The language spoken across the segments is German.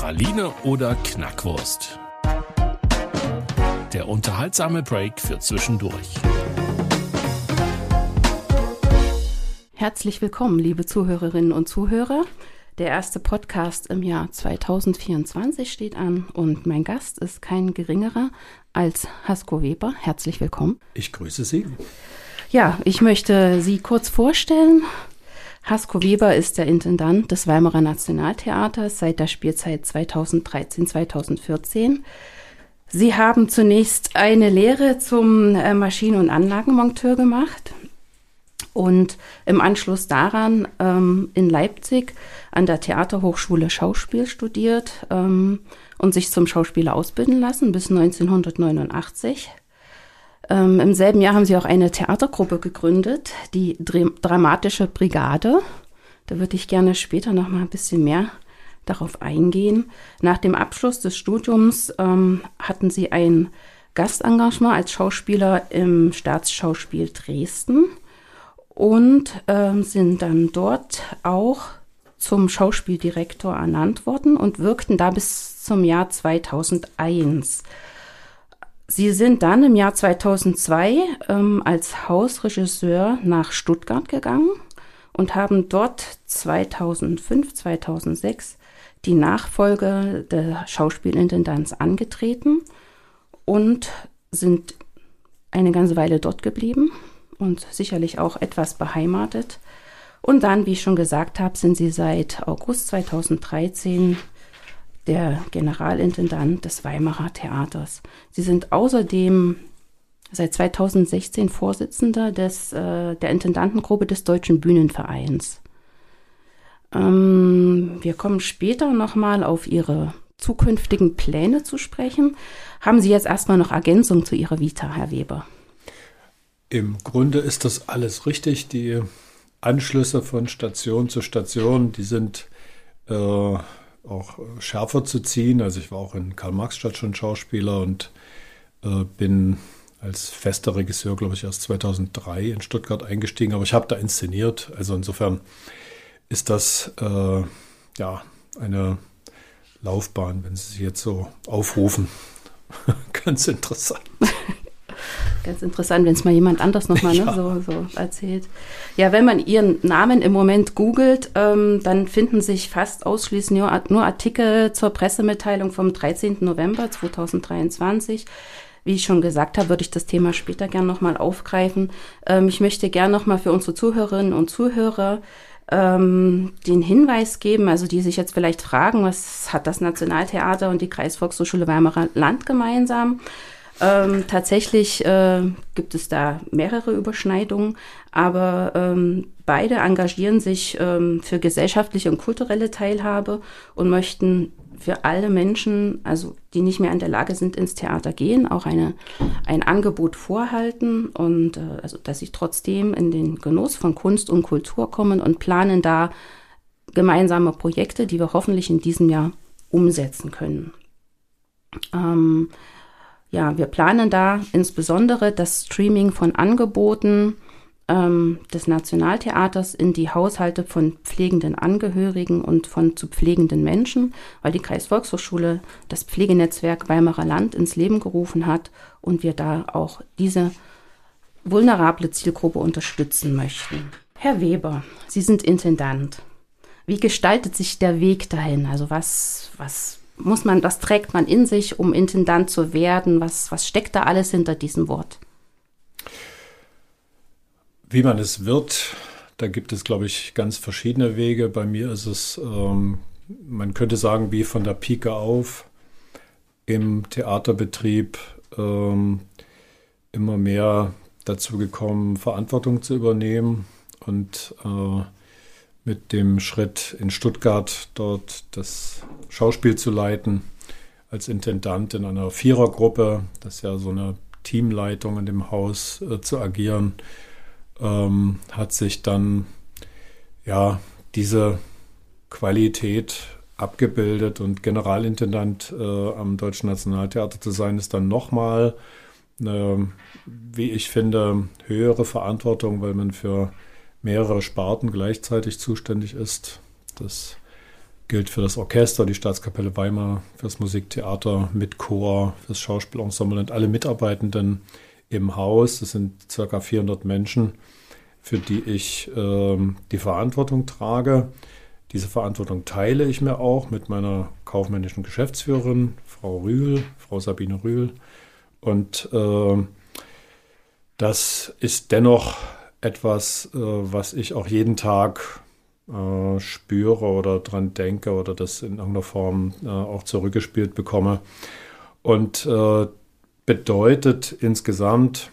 Praline oder Knackwurst? Der unterhaltsame Break für zwischendurch. Herzlich willkommen, liebe Zuhörerinnen und Zuhörer. Der erste Podcast im Jahr 2024 steht an und mein Gast ist kein geringerer als Hasko Weber. Herzlich willkommen. Ich grüße Sie. Ja, ich möchte Sie kurz vorstellen. Hasko Weber ist der Intendant des Weimarer Nationaltheaters seit der Spielzeit 2013-2014. Sie haben zunächst eine Lehre zum äh, Maschinen- und Anlagenmonteur gemacht und im Anschluss daran ähm, in Leipzig an der Theaterhochschule Schauspiel studiert ähm, und sich zum Schauspieler ausbilden lassen bis 1989. Ähm, Im selben Jahr haben sie auch eine Theatergruppe gegründet, die Dr Dramatische Brigade. Da würde ich gerne später noch mal ein bisschen mehr darauf eingehen. Nach dem Abschluss des Studiums ähm, hatten sie ein Gastengagement als Schauspieler im Staatsschauspiel Dresden und ähm, sind dann dort auch zum Schauspieldirektor ernannt worden und wirkten da bis zum Jahr 2001. Sie sind dann im Jahr 2002 ähm, als Hausregisseur nach Stuttgart gegangen und haben dort 2005, 2006 die Nachfolge der Schauspielintendanz angetreten und sind eine ganze Weile dort geblieben und sicherlich auch etwas beheimatet. Und dann, wie ich schon gesagt habe, sind sie seit August 2013 der Generalintendant des Weimarer Theaters. Sie sind außerdem seit 2016 Vorsitzender des, äh, der Intendantengruppe des Deutschen Bühnenvereins. Ähm, wir kommen später nochmal auf Ihre zukünftigen Pläne zu sprechen. Haben Sie jetzt erstmal noch Ergänzung zu Ihrer Vita, Herr Weber? Im Grunde ist das alles richtig. Die Anschlüsse von Station zu Station, die sind äh, auch äh, schärfer zu ziehen. Also ich war auch in Karl-Marx-Stadt schon Schauspieler und äh, bin als fester Regisseur, glaube ich, erst 2003 in Stuttgart eingestiegen. Aber ich habe da inszeniert. Also insofern ist das äh, ja eine Laufbahn, wenn Sie sie jetzt so aufrufen. Ganz interessant. Ganz interessant, wenn es mal jemand anders nochmal ne, ja. so, so erzählt. Ja, wenn man ihren Namen im Moment googelt, ähm, dann finden sich fast ausschließlich nur, nur Artikel zur Pressemitteilung vom 13. November 2023. Wie ich schon gesagt habe, würde ich das Thema später gern nochmal aufgreifen. Ähm, ich möchte gern nochmal für unsere Zuhörerinnen und Zuhörer ähm, den Hinweis geben, also die sich jetzt vielleicht fragen, was hat das Nationaltheater und die Kreisvolkshochschule Weimarer Land gemeinsam? Ähm, tatsächlich äh, gibt es da mehrere Überschneidungen, aber ähm, beide engagieren sich ähm, für gesellschaftliche und kulturelle Teilhabe und möchten für alle Menschen, also die nicht mehr in der Lage sind, ins Theater gehen, auch eine, ein Angebot vorhalten und äh, also dass sie trotzdem in den Genuss von Kunst und Kultur kommen und planen da gemeinsame Projekte, die wir hoffentlich in diesem Jahr umsetzen können. Ähm, ja, wir planen da insbesondere das Streaming von Angeboten ähm, des Nationaltheaters in die Haushalte von pflegenden Angehörigen und von zu pflegenden Menschen, weil die Kreisvolkshochschule das Pflegenetzwerk Weimarer Land ins Leben gerufen hat und wir da auch diese vulnerable Zielgruppe unterstützen möchten. Herr Weber, Sie sind Intendant. Wie gestaltet sich der Weg dahin? Also was, was muss man, was trägt man in sich, um Intendant zu werden? Was, was steckt da alles hinter diesem Wort? Wie man es wird, da gibt es, glaube ich, ganz verschiedene Wege. Bei mir ist es, ähm, man könnte sagen, wie von der Pike auf im Theaterbetrieb ähm, immer mehr dazu gekommen, Verantwortung zu übernehmen und äh, mit dem Schritt in Stuttgart dort das Schauspiel zu leiten als Intendant in einer Vierergruppe, das ist ja so eine Teamleitung in dem Haus äh, zu agieren, ähm, hat sich dann ja diese Qualität abgebildet und Generalintendant äh, am Deutschen Nationaltheater zu sein, ist dann nochmal eine, wie ich finde, höhere Verantwortung, weil man für mehrere Sparten gleichzeitig zuständig ist. Das gilt für das Orchester, die Staatskapelle Weimar, für das Musiktheater mit Chor, für das Schauspielensemble und alle Mitarbeitenden im Haus. Das sind circa 400 Menschen, für die ich äh, die Verantwortung trage. Diese Verantwortung teile ich mir auch mit meiner kaufmännischen Geschäftsführerin, Frau Rühl, Frau Sabine Rühl. Und äh, das ist dennoch etwas, äh, was ich auch jeden Tag äh, spüre oder dran denke oder das in irgendeiner Form äh, auch zurückgespielt bekomme. Und äh, bedeutet insgesamt,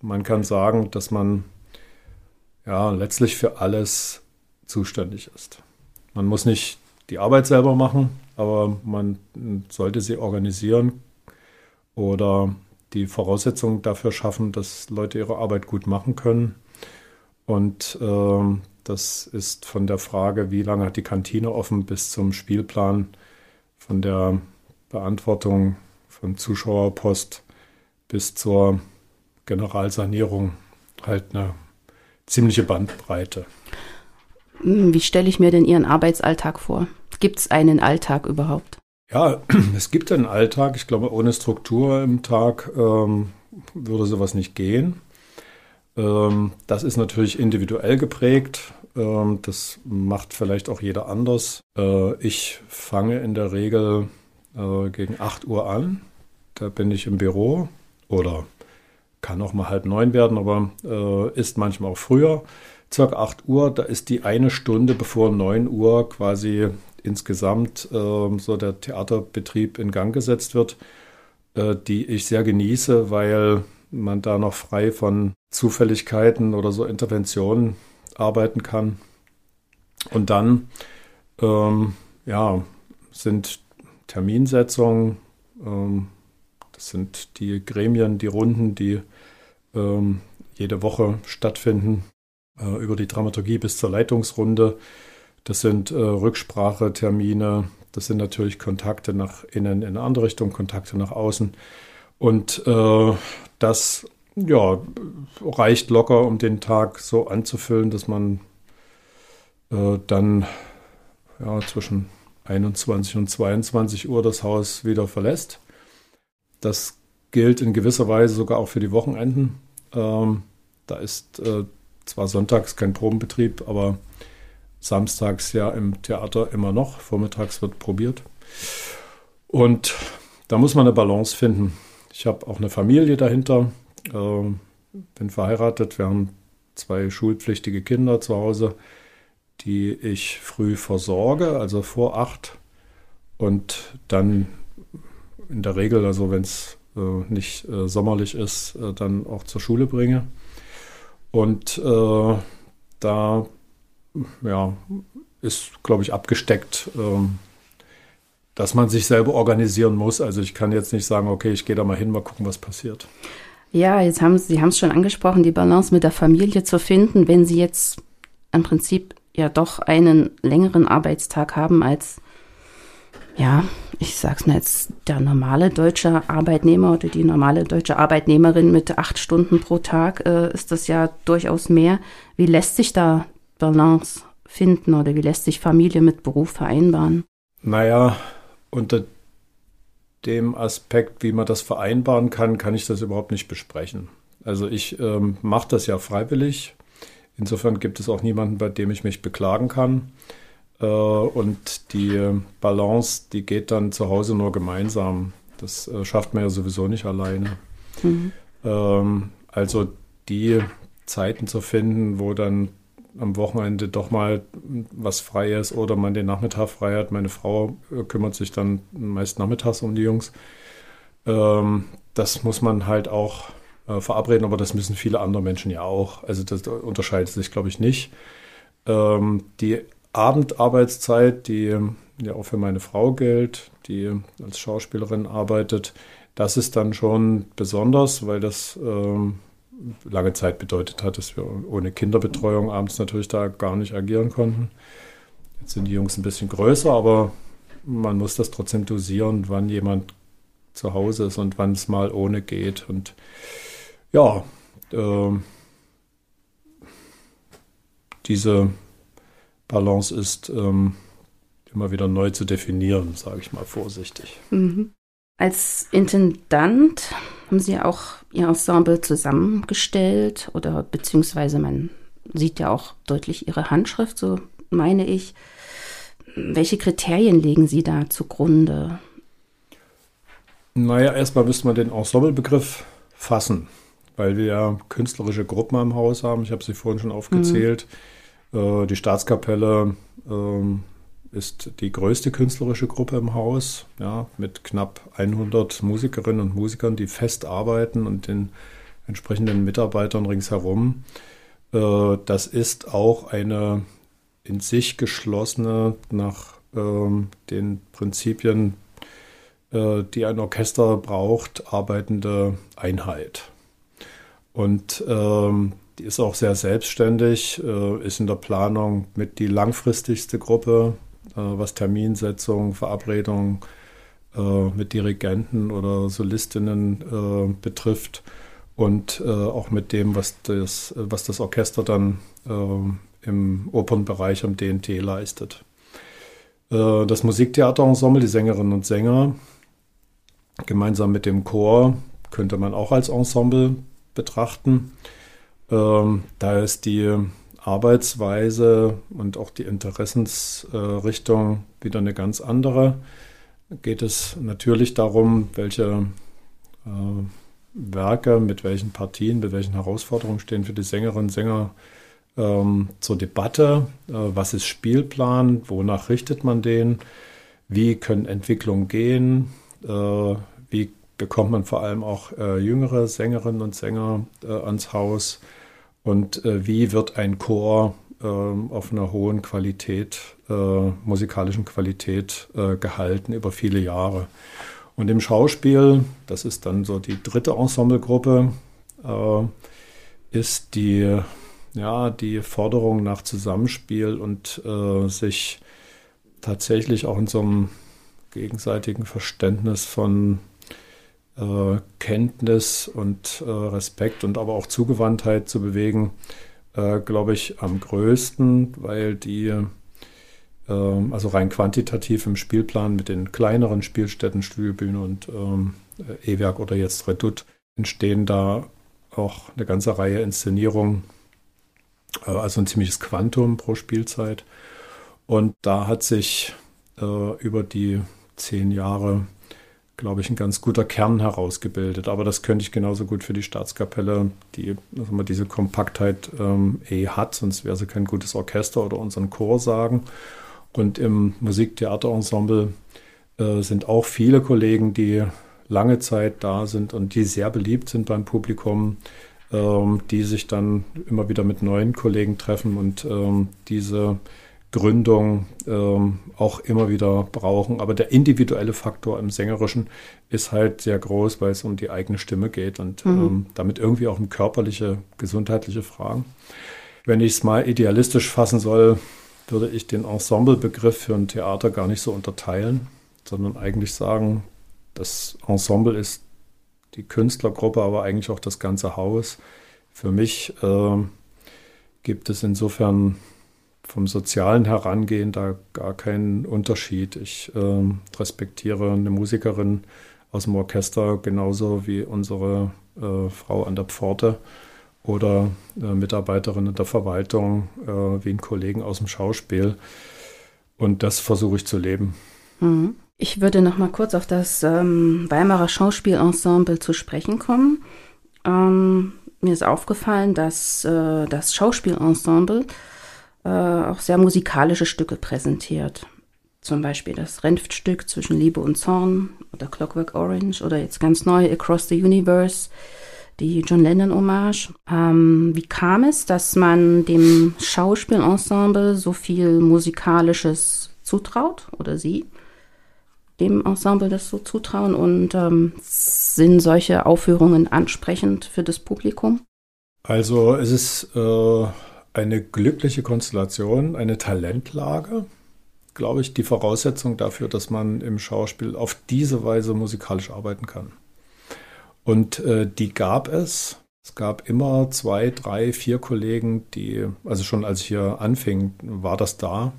man kann sagen, dass man ja letztlich für alles zuständig ist. Man muss nicht die Arbeit selber machen, aber man sollte sie organisieren oder die Voraussetzungen dafür schaffen, dass Leute ihre Arbeit gut machen können. Und äh, das ist von der Frage, wie lange hat die Kantine offen, bis zum Spielplan, von der Beantwortung von Zuschauerpost bis zur Generalsanierung halt eine ziemliche Bandbreite. Hm, wie stelle ich mir denn Ihren Arbeitsalltag vor? Gibt es einen Alltag überhaupt? Ja, es gibt einen Alltag. Ich glaube, ohne Struktur im Tag ähm, würde sowas nicht gehen. Ähm, das ist natürlich individuell geprägt. Ähm, das macht vielleicht auch jeder anders. Äh, ich fange in der Regel äh, gegen 8 Uhr an. Da bin ich im Büro oder kann auch mal halb neun werden, aber äh, ist manchmal auch früher. Circa 8 Uhr, da ist die eine Stunde bevor 9 Uhr quasi insgesamt äh, so der Theaterbetrieb in Gang gesetzt wird, die ich sehr genieße, weil man da noch frei von Zufälligkeiten oder so Interventionen arbeiten kann. Und dann ähm, ja, sind Terminsetzungen, ähm, das sind die Gremien, die Runden, die ähm, jede Woche stattfinden, äh, über die Dramaturgie bis zur Leitungsrunde. Das sind äh, Rücksprachetermine, das sind natürlich Kontakte nach innen in eine andere Richtung, Kontakte nach außen. Und äh, das ja, reicht locker, um den Tag so anzufüllen, dass man äh, dann ja, zwischen 21 und 22 Uhr das Haus wieder verlässt. Das gilt in gewisser Weise sogar auch für die Wochenenden. Ähm, da ist äh, zwar sonntags kein Probenbetrieb, aber samstags ja im Theater immer noch. Vormittags wird probiert. Und da muss man eine Balance finden. Ich habe auch eine Familie dahinter, äh, bin verheiratet, wir haben zwei schulpflichtige Kinder zu Hause, die ich früh versorge, also vor acht. Und dann in der Regel, also wenn es äh, nicht äh, sommerlich ist, äh, dann auch zur Schule bringe. Und äh, da ja, ist, glaube ich, abgesteckt, ähm, dass man sich selber organisieren muss. Also ich kann jetzt nicht sagen, okay, ich gehe da mal hin, mal gucken, was passiert. Ja, jetzt haben Sie, haben es schon angesprochen, die Balance mit der Familie zu finden, wenn Sie jetzt im Prinzip ja doch einen längeren Arbeitstag haben als, ja, ich sag's mal jetzt, der normale deutsche Arbeitnehmer oder die normale deutsche Arbeitnehmerin mit acht Stunden pro Tag, äh, ist das ja durchaus mehr. Wie lässt sich da Balance finden oder wie lässt sich Familie mit Beruf vereinbaren? Naja, unter dem Aspekt, wie man das vereinbaren kann, kann ich das überhaupt nicht besprechen. Also ich ähm, mache das ja freiwillig. Insofern gibt es auch niemanden, bei dem ich mich beklagen kann. Äh, und die Balance, die geht dann zu Hause nur gemeinsam. Das äh, schafft man ja sowieso nicht alleine. Mhm. Ähm, also die Zeiten zu finden, wo dann am Wochenende doch mal was frei ist oder man den Nachmittag frei hat. Meine Frau äh, kümmert sich dann meist nachmittags um die Jungs. Ähm, das muss man halt auch äh, verabreden, aber das müssen viele andere Menschen ja auch. Also das unterscheidet sich, glaube ich, nicht. Ähm, die Abendarbeitszeit, die ja auch für meine Frau gilt, die als Schauspielerin arbeitet, das ist dann schon besonders, weil das ähm, lange Zeit bedeutet hat, dass wir ohne Kinderbetreuung abends natürlich da gar nicht agieren konnten. Jetzt sind die Jungs ein bisschen größer, aber man muss das trotzdem dosieren, wann jemand zu Hause ist und wann es mal ohne geht. Und ja, äh, diese Balance ist ähm, immer wieder neu zu definieren, sage ich mal vorsichtig. Mhm. Als Intendant haben Sie auch Ihr Ensemble zusammengestellt oder beziehungsweise man sieht ja auch deutlich Ihre Handschrift, so meine ich. Welche Kriterien legen Sie da zugrunde? Naja, erstmal müsste man den Ensemblebegriff fassen, weil wir ja künstlerische Gruppen am Haus haben. Ich habe sie vorhin schon aufgezählt. Mhm. Äh, die Staatskapelle ähm, ist die größte künstlerische Gruppe im Haus, ja, mit knapp 100 Musikerinnen und Musikern, die fest arbeiten und den entsprechenden Mitarbeitern ringsherum. Äh, das ist auch eine in sich geschlossene, nach ähm, den Prinzipien, äh, die ein Orchester braucht, arbeitende Einheit. Und ähm, die ist auch sehr selbstständig, äh, ist in der Planung mit die langfristigste Gruppe was Terminsetzung, Verabredung äh, mit Dirigenten oder Solistinnen äh, betrifft und auch mit dem, was das, was das Orchester dann im Opernbereich am DNT leistet. Das Musiktheaterensemble, die Sängerinnen und Sänger, gemeinsam mit dem Chor, könnte man auch als Ensemble betrachten. Da ist die Arbeitsweise und auch die Interessensrichtung wieder eine ganz andere. Geht es natürlich darum, welche äh, Werke mit welchen Partien, mit welchen Herausforderungen stehen für die Sängerinnen und Sänger ähm, zur Debatte. Äh, was ist Spielplan? Wonach richtet man den? Wie können Entwicklungen gehen? Äh, wie bekommt man vor allem auch äh, jüngere Sängerinnen und Sänger äh, ans Haus? Und äh, wie wird ein Chor äh, auf einer hohen Qualität, äh, musikalischen Qualität äh, gehalten über viele Jahre. Und im Schauspiel, das ist dann so die dritte Ensemblegruppe, äh, ist die, ja, die Forderung nach Zusammenspiel und äh, sich tatsächlich auch in so einem gegenseitigen Verständnis von äh, Kenntnis und äh, Respekt und aber auch Zugewandtheit zu bewegen, äh, glaube ich, am größten, weil die, äh, also rein quantitativ im Spielplan mit den kleineren Spielstätten, Studiobühne und ähm, E-Werk oder jetzt Redoute, entstehen da auch eine ganze Reihe Inszenierungen, äh, also ein ziemliches Quantum pro Spielzeit. Und da hat sich äh, über die zehn Jahre glaube ich, ein ganz guter Kern herausgebildet. Aber das könnte ich genauso gut für die Staatskapelle, die also mal diese Kompaktheit ähm, eh hat, sonst wäre sie kein gutes Orchester oder unseren Chor sagen. Und im Musiktheaterensemble äh, sind auch viele Kollegen, die lange Zeit da sind und die sehr beliebt sind beim Publikum, ähm, die sich dann immer wieder mit neuen Kollegen treffen und ähm, diese Gründung ähm, auch immer wieder brauchen. Aber der individuelle Faktor im Sängerischen ist halt sehr groß, weil es um die eigene Stimme geht und mhm. ähm, damit irgendwie auch um körperliche, gesundheitliche Fragen. Wenn ich es mal idealistisch fassen soll, würde ich den Ensemblebegriff für ein Theater gar nicht so unterteilen, sondern eigentlich sagen, das Ensemble ist die Künstlergruppe, aber eigentlich auch das ganze Haus. Für mich äh, gibt es insofern vom sozialen Herangehen da gar keinen Unterschied. Ich äh, respektiere eine Musikerin aus dem Orchester genauso wie unsere äh, Frau an der Pforte oder äh, Mitarbeiterinnen der Verwaltung äh, wie einen Kollegen aus dem Schauspiel. Und das versuche ich zu leben. Mhm. Ich würde noch mal kurz auf das ähm, Weimarer Schauspielensemble zu sprechen kommen. Ähm, mir ist aufgefallen, dass äh, das Schauspielensemble äh, auch sehr musikalische Stücke präsentiert. Zum Beispiel das Renftstück zwischen Liebe und Zorn oder Clockwork Orange oder jetzt ganz neu Across the Universe. die John Lennon-Hommage. Ähm, wie kam es, dass man dem Schauspielensemble so viel Musikalisches zutraut oder sie dem Ensemble das so zutrauen und ähm, sind solche Aufführungen ansprechend für das Publikum? Also es ist äh, eine glückliche Konstellation, eine Talentlage, glaube ich, die Voraussetzung dafür, dass man im Schauspiel auf diese Weise musikalisch arbeiten kann. Und äh, die gab es. Es gab immer zwei, drei, vier Kollegen, die, also schon als ich hier anfing, war das da,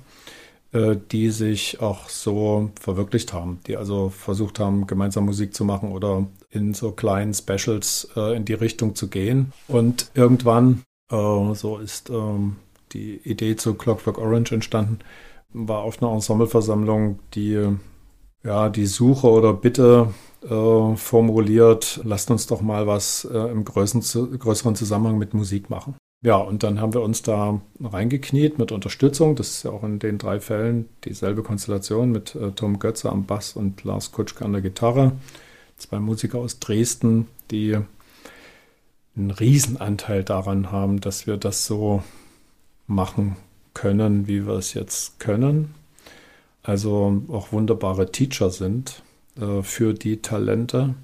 äh, die sich auch so verwirklicht haben, die also versucht haben, gemeinsam Musik zu machen oder in so kleinen Specials äh, in die Richtung zu gehen. Und irgendwann, äh, so ist ähm, die Idee zu Clockwork Orange entstanden, war auf einer Ensembleversammlung die, ja, die Suche oder Bitte äh, formuliert, lasst uns doch mal was äh, im größeren, größeren Zusammenhang mit Musik machen. Ja, und dann haben wir uns da reingekniet mit Unterstützung. Das ist ja auch in den drei Fällen dieselbe Konstellation mit äh, Tom Götze am Bass und Lars Kutschke an der Gitarre. Zwei Musiker aus Dresden, die einen Riesenanteil daran haben, dass wir das so machen können, wie wir es jetzt können. Also auch wunderbare Teacher sind äh, für die Talente.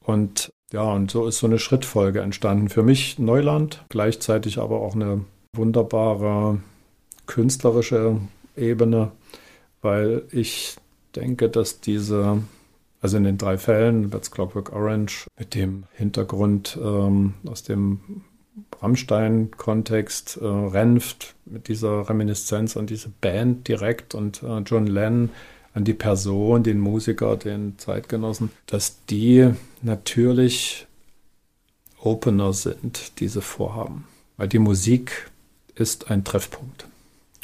Und ja, und so ist so eine Schrittfolge entstanden. Für mich Neuland, gleichzeitig aber auch eine wunderbare künstlerische Ebene, weil ich denke, dass diese, also in den drei Fällen, That's Clockwork Orange, mit dem Hintergrund ähm, aus dem Rammstein-Kontext, äh, Renft, mit dieser Reminiszenz an diese Band direkt und äh, John Lennon, an die Person, den Musiker, den Zeitgenossen, dass die natürlich Opener sind, diese Vorhaben. Weil die Musik ist ein Treffpunkt.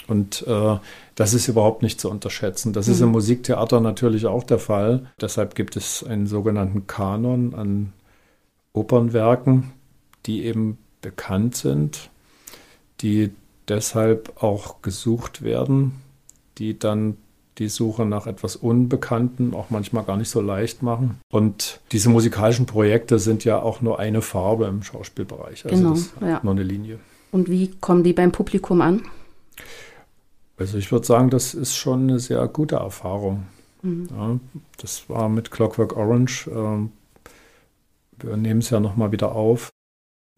Und äh, das ist überhaupt nicht zu unterschätzen. Das mhm. ist im Musiktheater natürlich auch der Fall. Deshalb gibt es einen sogenannten Kanon an Opernwerken, die eben bekannt sind, die deshalb auch gesucht werden, die dann die Suche nach etwas Unbekannten auch manchmal gar nicht so leicht machen. Und diese musikalischen Projekte sind ja auch nur eine Farbe im Schauspielbereich. Also genau, das ist ja. nur eine Linie. Und wie kommen die beim Publikum an? Also ich würde sagen, das ist schon eine sehr gute Erfahrung. Mhm. Ja, das war mit Clockwork Orange. Äh, wir nehmen es ja nochmal wieder auf.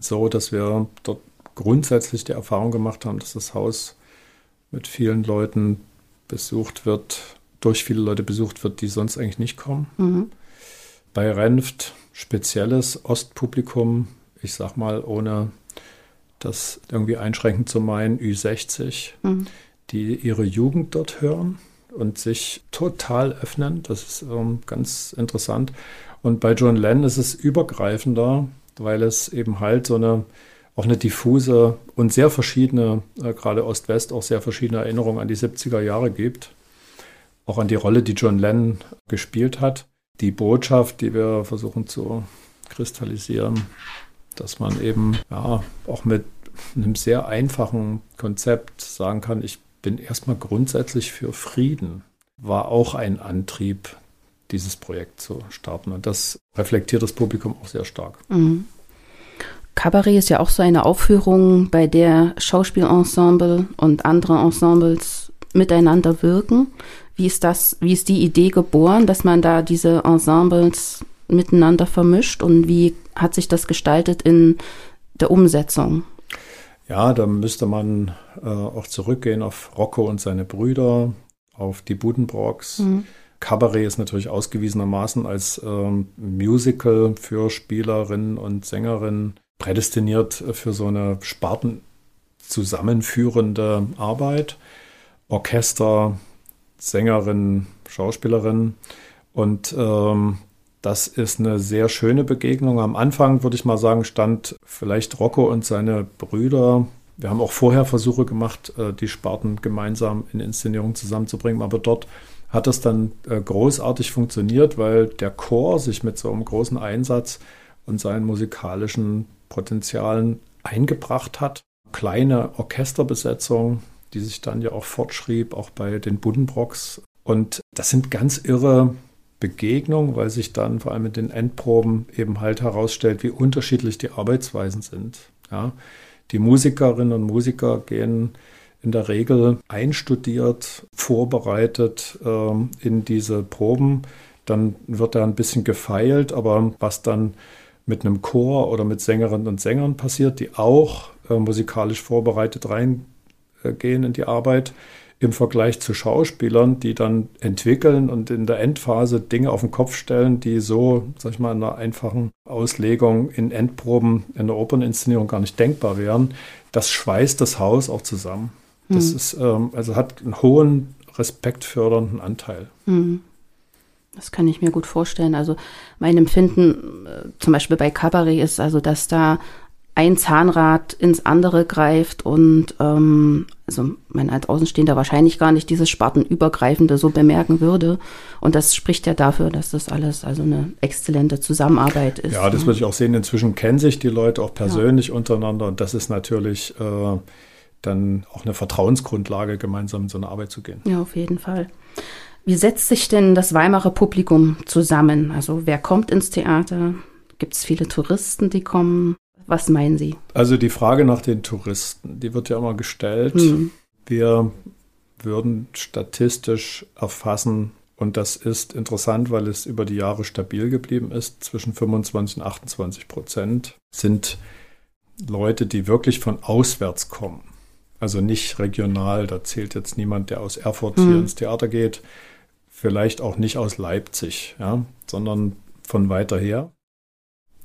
So, dass wir dort grundsätzlich die Erfahrung gemacht haben, dass das Haus mit vielen Leuten besucht wird, durch viele Leute besucht wird, die sonst eigentlich nicht kommen. Mhm. Bei Renft spezielles Ostpublikum, ich sag mal, ohne das irgendwie einschränkend zu meinen, Ü60, mhm. Die ihre Jugend dort hören und sich total öffnen. Das ist ähm, ganz interessant. Und bei John Lennon ist es übergreifender, weil es eben halt so eine auch eine diffuse und sehr verschiedene, äh, gerade Ost-West, auch sehr verschiedene Erinnerungen an die 70er Jahre gibt. Auch an die Rolle, die John Lennon gespielt hat. Die Botschaft, die wir versuchen zu kristallisieren, dass man eben ja, auch mit einem sehr einfachen Konzept sagen kann, ich bin erstmal grundsätzlich für Frieden, war auch ein Antrieb, dieses Projekt zu starten. Und das reflektiert das Publikum auch sehr stark. Mhm. Cabaret ist ja auch so eine Aufführung, bei der Schauspielensemble und andere Ensembles miteinander wirken. Wie ist das, wie ist die Idee geboren, dass man da diese Ensembles miteinander vermischt und wie hat sich das gestaltet in der Umsetzung? Ja, da müsste man äh, auch zurückgehen auf Rocco und seine Brüder, auf die Budenbrocks. Mhm. Cabaret ist natürlich ausgewiesenermaßen als ähm, Musical für Spielerinnen und Sängerinnen prädestiniert für so eine Sparten zusammenführende Arbeit. Orchester, Sängerin, Schauspielerin. Und ähm, das ist eine sehr schöne Begegnung. Am Anfang würde ich mal sagen, stand vielleicht Rocco und seine Brüder. Wir haben auch vorher Versuche gemacht, äh, die Sparten gemeinsam in Inszenierung zusammenzubringen, aber dort hat es dann äh, großartig funktioniert, weil der Chor sich mit so einem großen Einsatz und seinen musikalischen Potenzialen eingebracht hat. Kleine Orchesterbesetzung, die sich dann ja auch fortschrieb, auch bei den Buddenbrocks. Und das sind ganz irre Begegnung, weil sich dann vor allem mit den Endproben eben halt herausstellt, wie unterschiedlich die Arbeitsweisen sind. Ja, die Musikerinnen und Musiker gehen in der Regel einstudiert, vorbereitet äh, in diese Proben. Dann wird da ein bisschen gefeilt, aber was dann mit einem Chor oder mit Sängerinnen und Sängern passiert, die auch äh, musikalisch vorbereitet reingehen in die Arbeit, im Vergleich zu Schauspielern, die dann entwickeln und in der Endphase Dinge auf den Kopf stellen, die so, sag ich mal, in einer einfachen Auslegung in Endproben in der Operninszenierung gar nicht denkbar wären. Das schweißt das Haus auch zusammen. Das hm. ist, ähm, also hat einen hohen respektfördernden Anteil. Hm. Das kann ich mir gut vorstellen. Also mein Empfinden, äh, zum Beispiel bei Cabaret, ist also, dass da ein Zahnrad ins andere greift und ähm, also man als Außenstehender wahrscheinlich gar nicht dieses Spartenübergreifende so bemerken würde. Und das spricht ja dafür, dass das alles also eine exzellente Zusammenarbeit ist. Ja, das ne? würde ich auch sehen. Inzwischen kennen sich die Leute auch persönlich ja. untereinander und das ist natürlich äh, dann auch eine Vertrauensgrundlage, gemeinsam in so eine Arbeit zu gehen. Ja, auf jeden Fall. Wie setzt sich denn das Weimarer Publikum zusammen? Also wer kommt ins Theater? Gibt es viele Touristen, die kommen? Was meinen Sie? Also die Frage nach den Touristen, die wird ja immer gestellt. Hm. Wir würden statistisch erfassen, und das ist interessant, weil es über die Jahre stabil geblieben ist, zwischen 25 und 28 Prozent sind Leute, die wirklich von auswärts kommen. Also nicht regional, da zählt jetzt niemand, der aus Erfurt hm. hier ins Theater geht, vielleicht auch nicht aus Leipzig, ja, sondern von weiter her.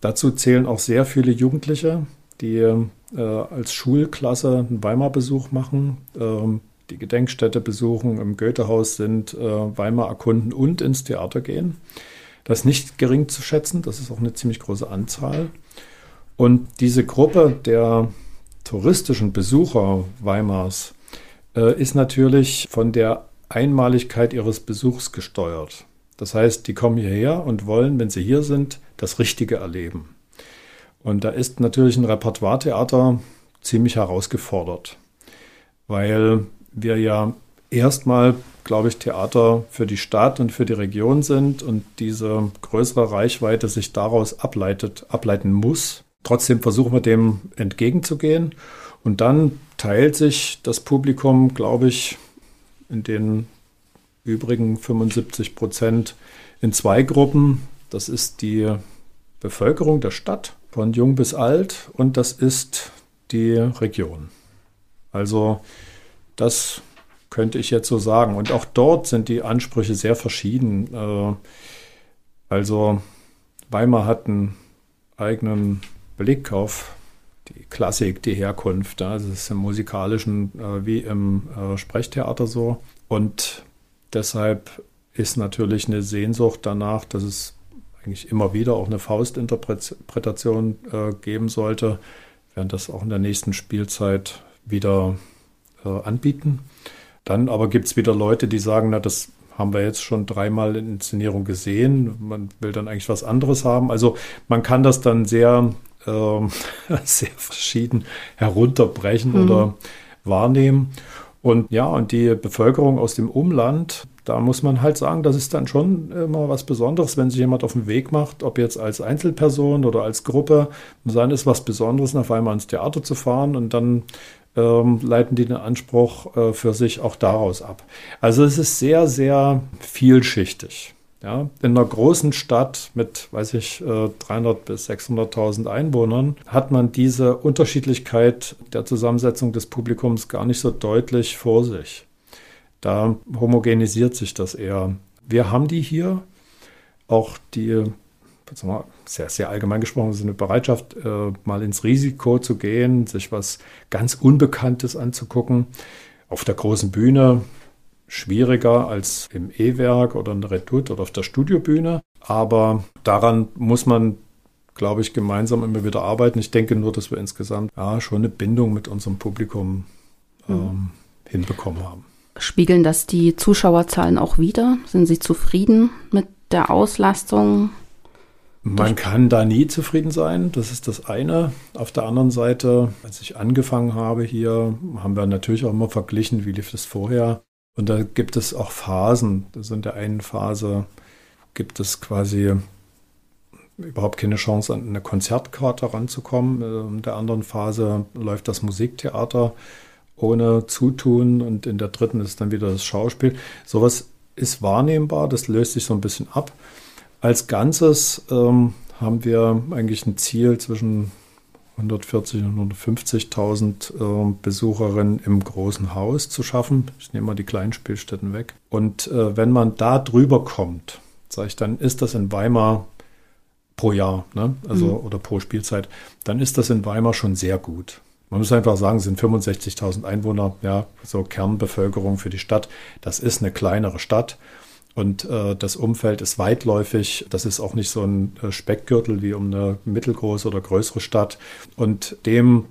Dazu zählen auch sehr viele Jugendliche, die äh, als Schulklasse einen Weimar-Besuch machen, äh, die Gedenkstätte besuchen, im Goethehaus sind, äh, Weimar erkunden und ins Theater gehen. Das ist nicht gering zu schätzen, das ist auch eine ziemlich große Anzahl. Und diese Gruppe der touristischen Besucher Weimars äh, ist natürlich von der Einmaligkeit ihres Besuchs gesteuert. Das heißt, die kommen hierher und wollen, wenn sie hier sind, das Richtige erleben. Und da ist natürlich ein Repertoiretheater ziemlich herausgefordert, weil wir ja erstmal, glaube ich, Theater für die Stadt und für die Region sind und diese größere Reichweite sich daraus ableitet, ableiten muss. Trotzdem versuchen wir dem entgegenzugehen und dann teilt sich das Publikum, glaube ich, in den übrigen 75 Prozent in zwei Gruppen. Das ist die Bevölkerung der Stadt, von jung bis alt, und das ist die Region. Also das könnte ich jetzt so sagen. Und auch dort sind die Ansprüche sehr verschieden. Äh, also Weimar hat einen eigenen Blick auf die Klassik, die Herkunft. Also es ist im musikalischen äh, wie im äh, Sprechtheater so. Und Deshalb ist natürlich eine Sehnsucht danach, dass es eigentlich immer wieder auch eine Faustinterpretation äh, geben sollte. Wir werden das auch in der nächsten Spielzeit wieder äh, anbieten. Dann aber gibt es wieder Leute, die sagen, na, das haben wir jetzt schon dreimal in Inszenierung gesehen. Man will dann eigentlich was anderes haben. Also man kann das dann sehr, äh, sehr verschieden herunterbrechen mhm. oder wahrnehmen. Und ja, und die Bevölkerung aus dem Umland, da muss man halt sagen, das ist dann schon immer was Besonderes, wenn sich jemand auf den Weg macht, ob jetzt als Einzelperson oder als Gruppe. Dann ist was Besonderes, auf einmal ins Theater zu fahren und dann ähm, leiten die den Anspruch äh, für sich auch daraus ab. Also es ist sehr, sehr vielschichtig. Ja, in einer großen Stadt mit, weiß ich, 300 äh, bis 600.000 Einwohnern hat man diese Unterschiedlichkeit der Zusammensetzung des Publikums gar nicht so deutlich vor sich. Da homogenisiert sich das eher. Wir haben die hier, auch die, sehr, sehr allgemein gesprochen, so eine Bereitschaft, äh, mal ins Risiko zu gehen, sich was ganz Unbekanntes anzugucken. Auf der großen Bühne schwieriger als im E-Werk oder in der Redoute oder auf der Studiobühne. Aber daran muss man, glaube ich, gemeinsam immer wieder arbeiten. Ich denke nur, dass wir insgesamt ja, schon eine Bindung mit unserem Publikum ähm, mhm. hinbekommen haben. Spiegeln das die Zuschauerzahlen auch wieder? Sind Sie zufrieden mit der Auslastung? Man kann da nie zufrieden sein, das ist das eine. Auf der anderen Seite, als ich angefangen habe hier, haben wir natürlich auch immer verglichen, wie lief das vorher. Und da gibt es auch Phasen. Das in der einen Phase gibt es quasi überhaupt keine Chance, an eine Konzertkarte ranzukommen. In der anderen Phase läuft das Musiktheater ohne Zutun und in der dritten ist dann wieder das Schauspiel. Sowas ist wahrnehmbar, das löst sich so ein bisschen ab. Als Ganzes ähm, haben wir eigentlich ein Ziel zwischen 140 und 150.000 äh, Besucherinnen im großen Haus zu schaffen. Ich nehme mal die kleinen Spielstätten weg. Und äh, wenn man da drüber kommt, sage ich, dann ist das in Weimar pro Jahr, ne? also mhm. oder pro Spielzeit, dann ist das in Weimar schon sehr gut. Man muss einfach sagen, es sind 65.000 Einwohner, ja, so Kernbevölkerung für die Stadt. Das ist eine kleinere Stadt und äh, das Umfeld ist weitläufig. Das ist auch nicht so ein äh, Speckgürtel wie um eine mittelgroße oder größere Stadt. Und dem,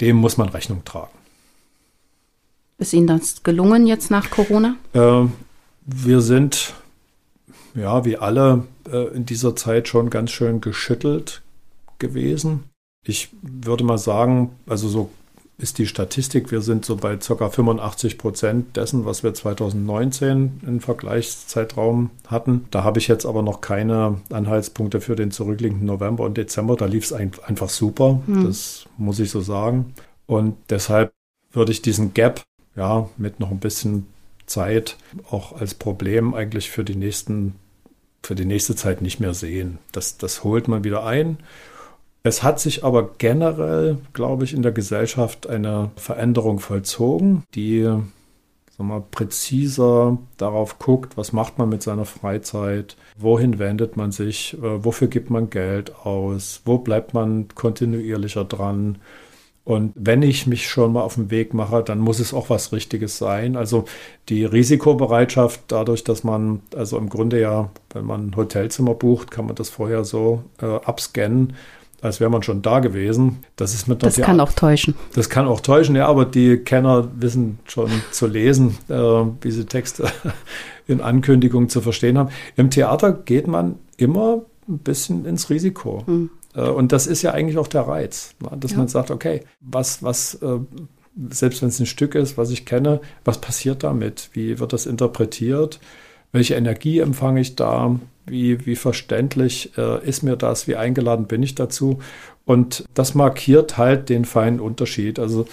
dem muss man Rechnung tragen. Ist Ihnen das gelungen jetzt nach Corona? Äh, wir sind ja, wie alle äh, in dieser Zeit schon ganz schön geschüttelt gewesen. Ich würde mal sagen, also so ist die Statistik, wir sind so bei ca. 85 Prozent dessen, was wir 2019 im Vergleichszeitraum hatten. Da habe ich jetzt aber noch keine Anhaltspunkte für den zurückliegenden November und Dezember. Da lief es ein, einfach super, hm. das muss ich so sagen. Und deshalb würde ich diesen Gap ja mit noch ein bisschen Zeit auch als Problem eigentlich für die nächsten für die nächste Zeit nicht mehr sehen. Das, das holt man wieder ein. Es hat sich aber generell, glaube ich, in der Gesellschaft eine Veränderung vollzogen, die sagen wir, präziser darauf guckt, was macht man mit seiner Freizeit, wohin wendet man sich, äh, wofür gibt man Geld aus, wo bleibt man kontinuierlicher dran, und wenn ich mich schon mal auf den Weg mache, dann muss es auch was Richtiges sein. Also die Risikobereitschaft, dadurch, dass man, also im Grunde ja, wenn man ein Hotelzimmer bucht, kann man das vorher so äh, abscannen, als wäre man schon da gewesen. Das ist mit Das kann auch täuschen. Das kann auch täuschen, ja, aber die Kenner wissen schon zu lesen, äh, wie sie Texte in Ankündigungen zu verstehen haben. Im Theater geht man immer ein bisschen ins Risiko. Hm. Äh, und das ist ja eigentlich auch der Reiz, ne? dass ja. man sagt, okay, was, was, äh, selbst wenn es ein Stück ist, was ich kenne, was passiert damit? Wie wird das interpretiert? Welche Energie empfange ich da? Wie, wie verständlich äh, ist mir das? Wie eingeladen bin ich dazu? Und das markiert halt den feinen Unterschied. Also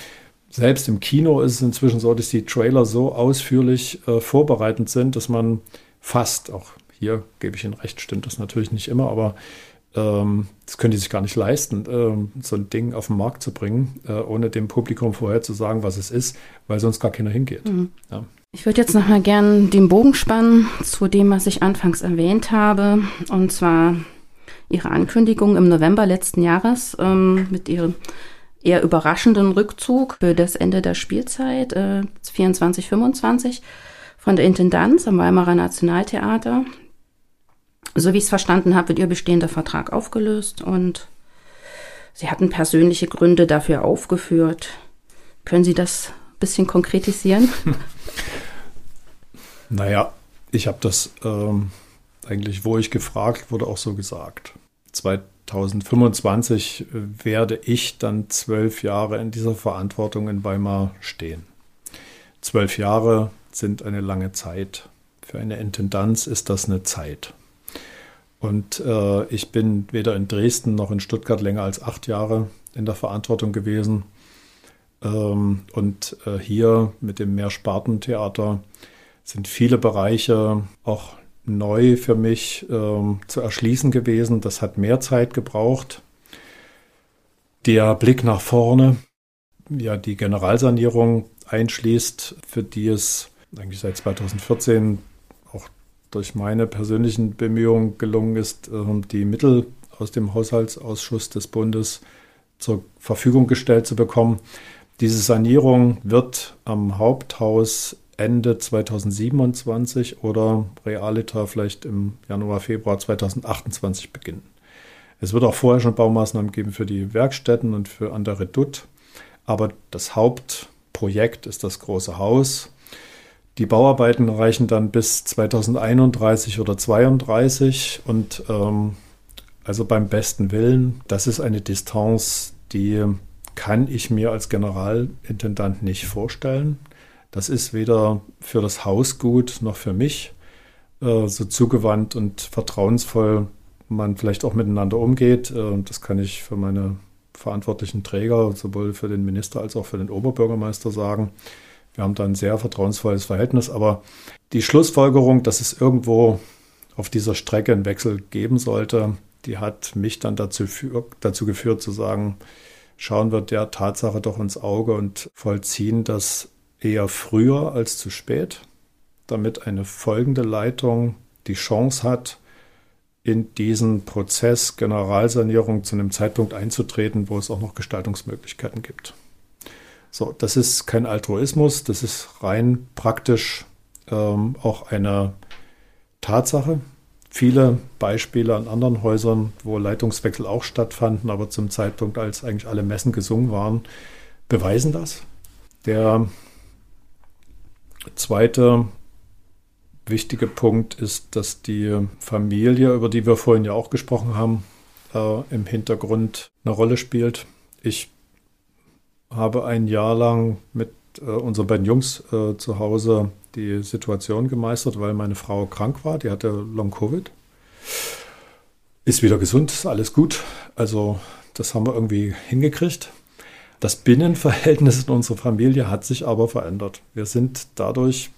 selbst im Kino ist es inzwischen so, dass die Trailer so ausführlich äh, vorbereitet sind, dass man fast, auch hier gebe ich Ihnen recht, stimmt das natürlich nicht immer, aber ähm, das können die sich gar nicht leisten, ähm, so ein Ding auf den Markt zu bringen, äh, ohne dem Publikum vorher zu sagen, was es ist, weil sonst gar keiner hingeht. Mhm. Ja. Ich würde jetzt nochmal gern den Bogen spannen zu dem, was ich anfangs erwähnt habe, und zwar Ihre Ankündigung im November letzten Jahres ähm, mit Ihrem eher überraschenden Rückzug für das Ende der Spielzeit äh, 24, 25 von der Intendanz am Weimarer Nationaltheater. So wie ich es verstanden habe, wird ihr bestehender Vertrag aufgelöst und Sie hatten persönliche Gründe dafür aufgeführt. Können Sie das ein bisschen konkretisieren? Naja, ich habe das ähm, eigentlich, wo ich gefragt wurde, auch so gesagt. 2025 werde ich dann zwölf Jahre in dieser Verantwortung in Weimar stehen. Zwölf Jahre sind eine lange Zeit. Für eine Intendanz ist das eine Zeit. Und äh, ich bin weder in Dresden noch in Stuttgart länger als acht Jahre in der Verantwortung gewesen. Ähm, und äh, hier mit dem Mehrspartentheater sind viele Bereiche auch neu für mich ähm, zu erschließen gewesen. Das hat mehr Zeit gebraucht. Der Blick nach vorne, ja, die Generalsanierung einschließt, für die es eigentlich seit 2014 durch meine persönlichen Bemühungen gelungen ist, ähm, die Mittel aus dem Haushaltsausschuss des Bundes zur Verfügung gestellt zu bekommen. Diese Sanierung wird am Haupthaus Ende 2027 oder realiter vielleicht im Januar, Februar 2028 beginnen. Es wird auch vorher schon Baumaßnahmen geben für die Werkstätten und für an der Redoute, aber das Hauptprojekt ist das große Haus die Bauarbeiten reichen dann bis 2031 oder 2032 und ähm, also beim besten Willen, das ist eine Distanz, die kann ich mir als Generalintendant nicht vorstellen. Das ist weder für das Haus gut noch für mich. äh, so zugewandt und vertrauensvoll man vielleicht auch miteinander umgeht. Äh, das kann ich für meine verantwortlichen Träger, sowohl für den Minister als auch für den Oberbürgermeister sagen. Wir haben da ein sehr vertrauensvolles Verhältnis, aber die Schlussfolgerung, dass es irgendwo auf dieser Strecke einen Wechsel geben sollte, die hat mich dann dazu, dazu geführt zu sagen, schauen wir der Tatsache doch ins Auge und vollziehen das eher früher als zu spät, damit eine folgende Leitung die Chance hat, in diesen Prozess Generalsanierung zu einem Zeitpunkt einzutreten, wo es auch noch Gestaltungsmöglichkeiten gibt. So, das ist kein Altruismus, das ist rein praktisch ähm, auch eine Tatsache. Viele Beispiele an anderen Häusern, wo Leitungswechsel auch stattfanden, aber zum Zeitpunkt, als eigentlich alle Messen gesungen waren, beweisen das. Der zweite wichtige Punkt ist, dass die Familie, über die wir vorhin ja auch gesprochen haben, äh, im Hintergrund eine Rolle spielt. Ich habe ein Jahr lang mit äh, unseren beiden Jungs äh, zu Hause die Situation gemeistert, weil meine Frau krank war. Die hatte Long-Covid. Ist wieder gesund, ist alles gut. Also das haben wir irgendwie hingekriegt. Das Binnenverhältnis in unserer Familie hat sich aber verändert. Wir sind dadurch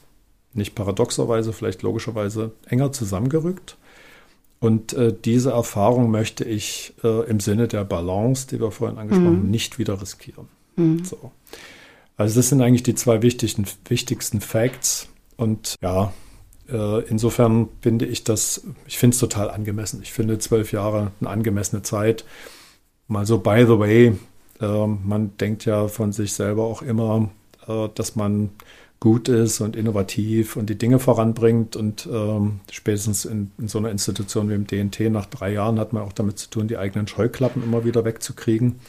nicht paradoxerweise, vielleicht logischerweise enger zusammengerückt. Und äh, diese Erfahrung möchte ich äh, im Sinne der Balance, die wir vorhin angesprochen haben, mhm. nicht wieder riskieren. Mhm. So. Also das sind eigentlich die zwei wichtigsten, wichtigsten Facts. Und ja, äh, insofern finde ich das, ich finde es total angemessen. Ich finde zwölf Jahre eine angemessene Zeit. Mal so, by the way, äh, man denkt ja von sich selber auch immer, äh, dass man gut ist und innovativ und die Dinge voranbringt. Und ähm, spätestens in, in, so einer Institution wie im DNT nach drei Jahren hat man auch damit zu tun, die eigenen Scheuklappen immer wieder wegzukriegen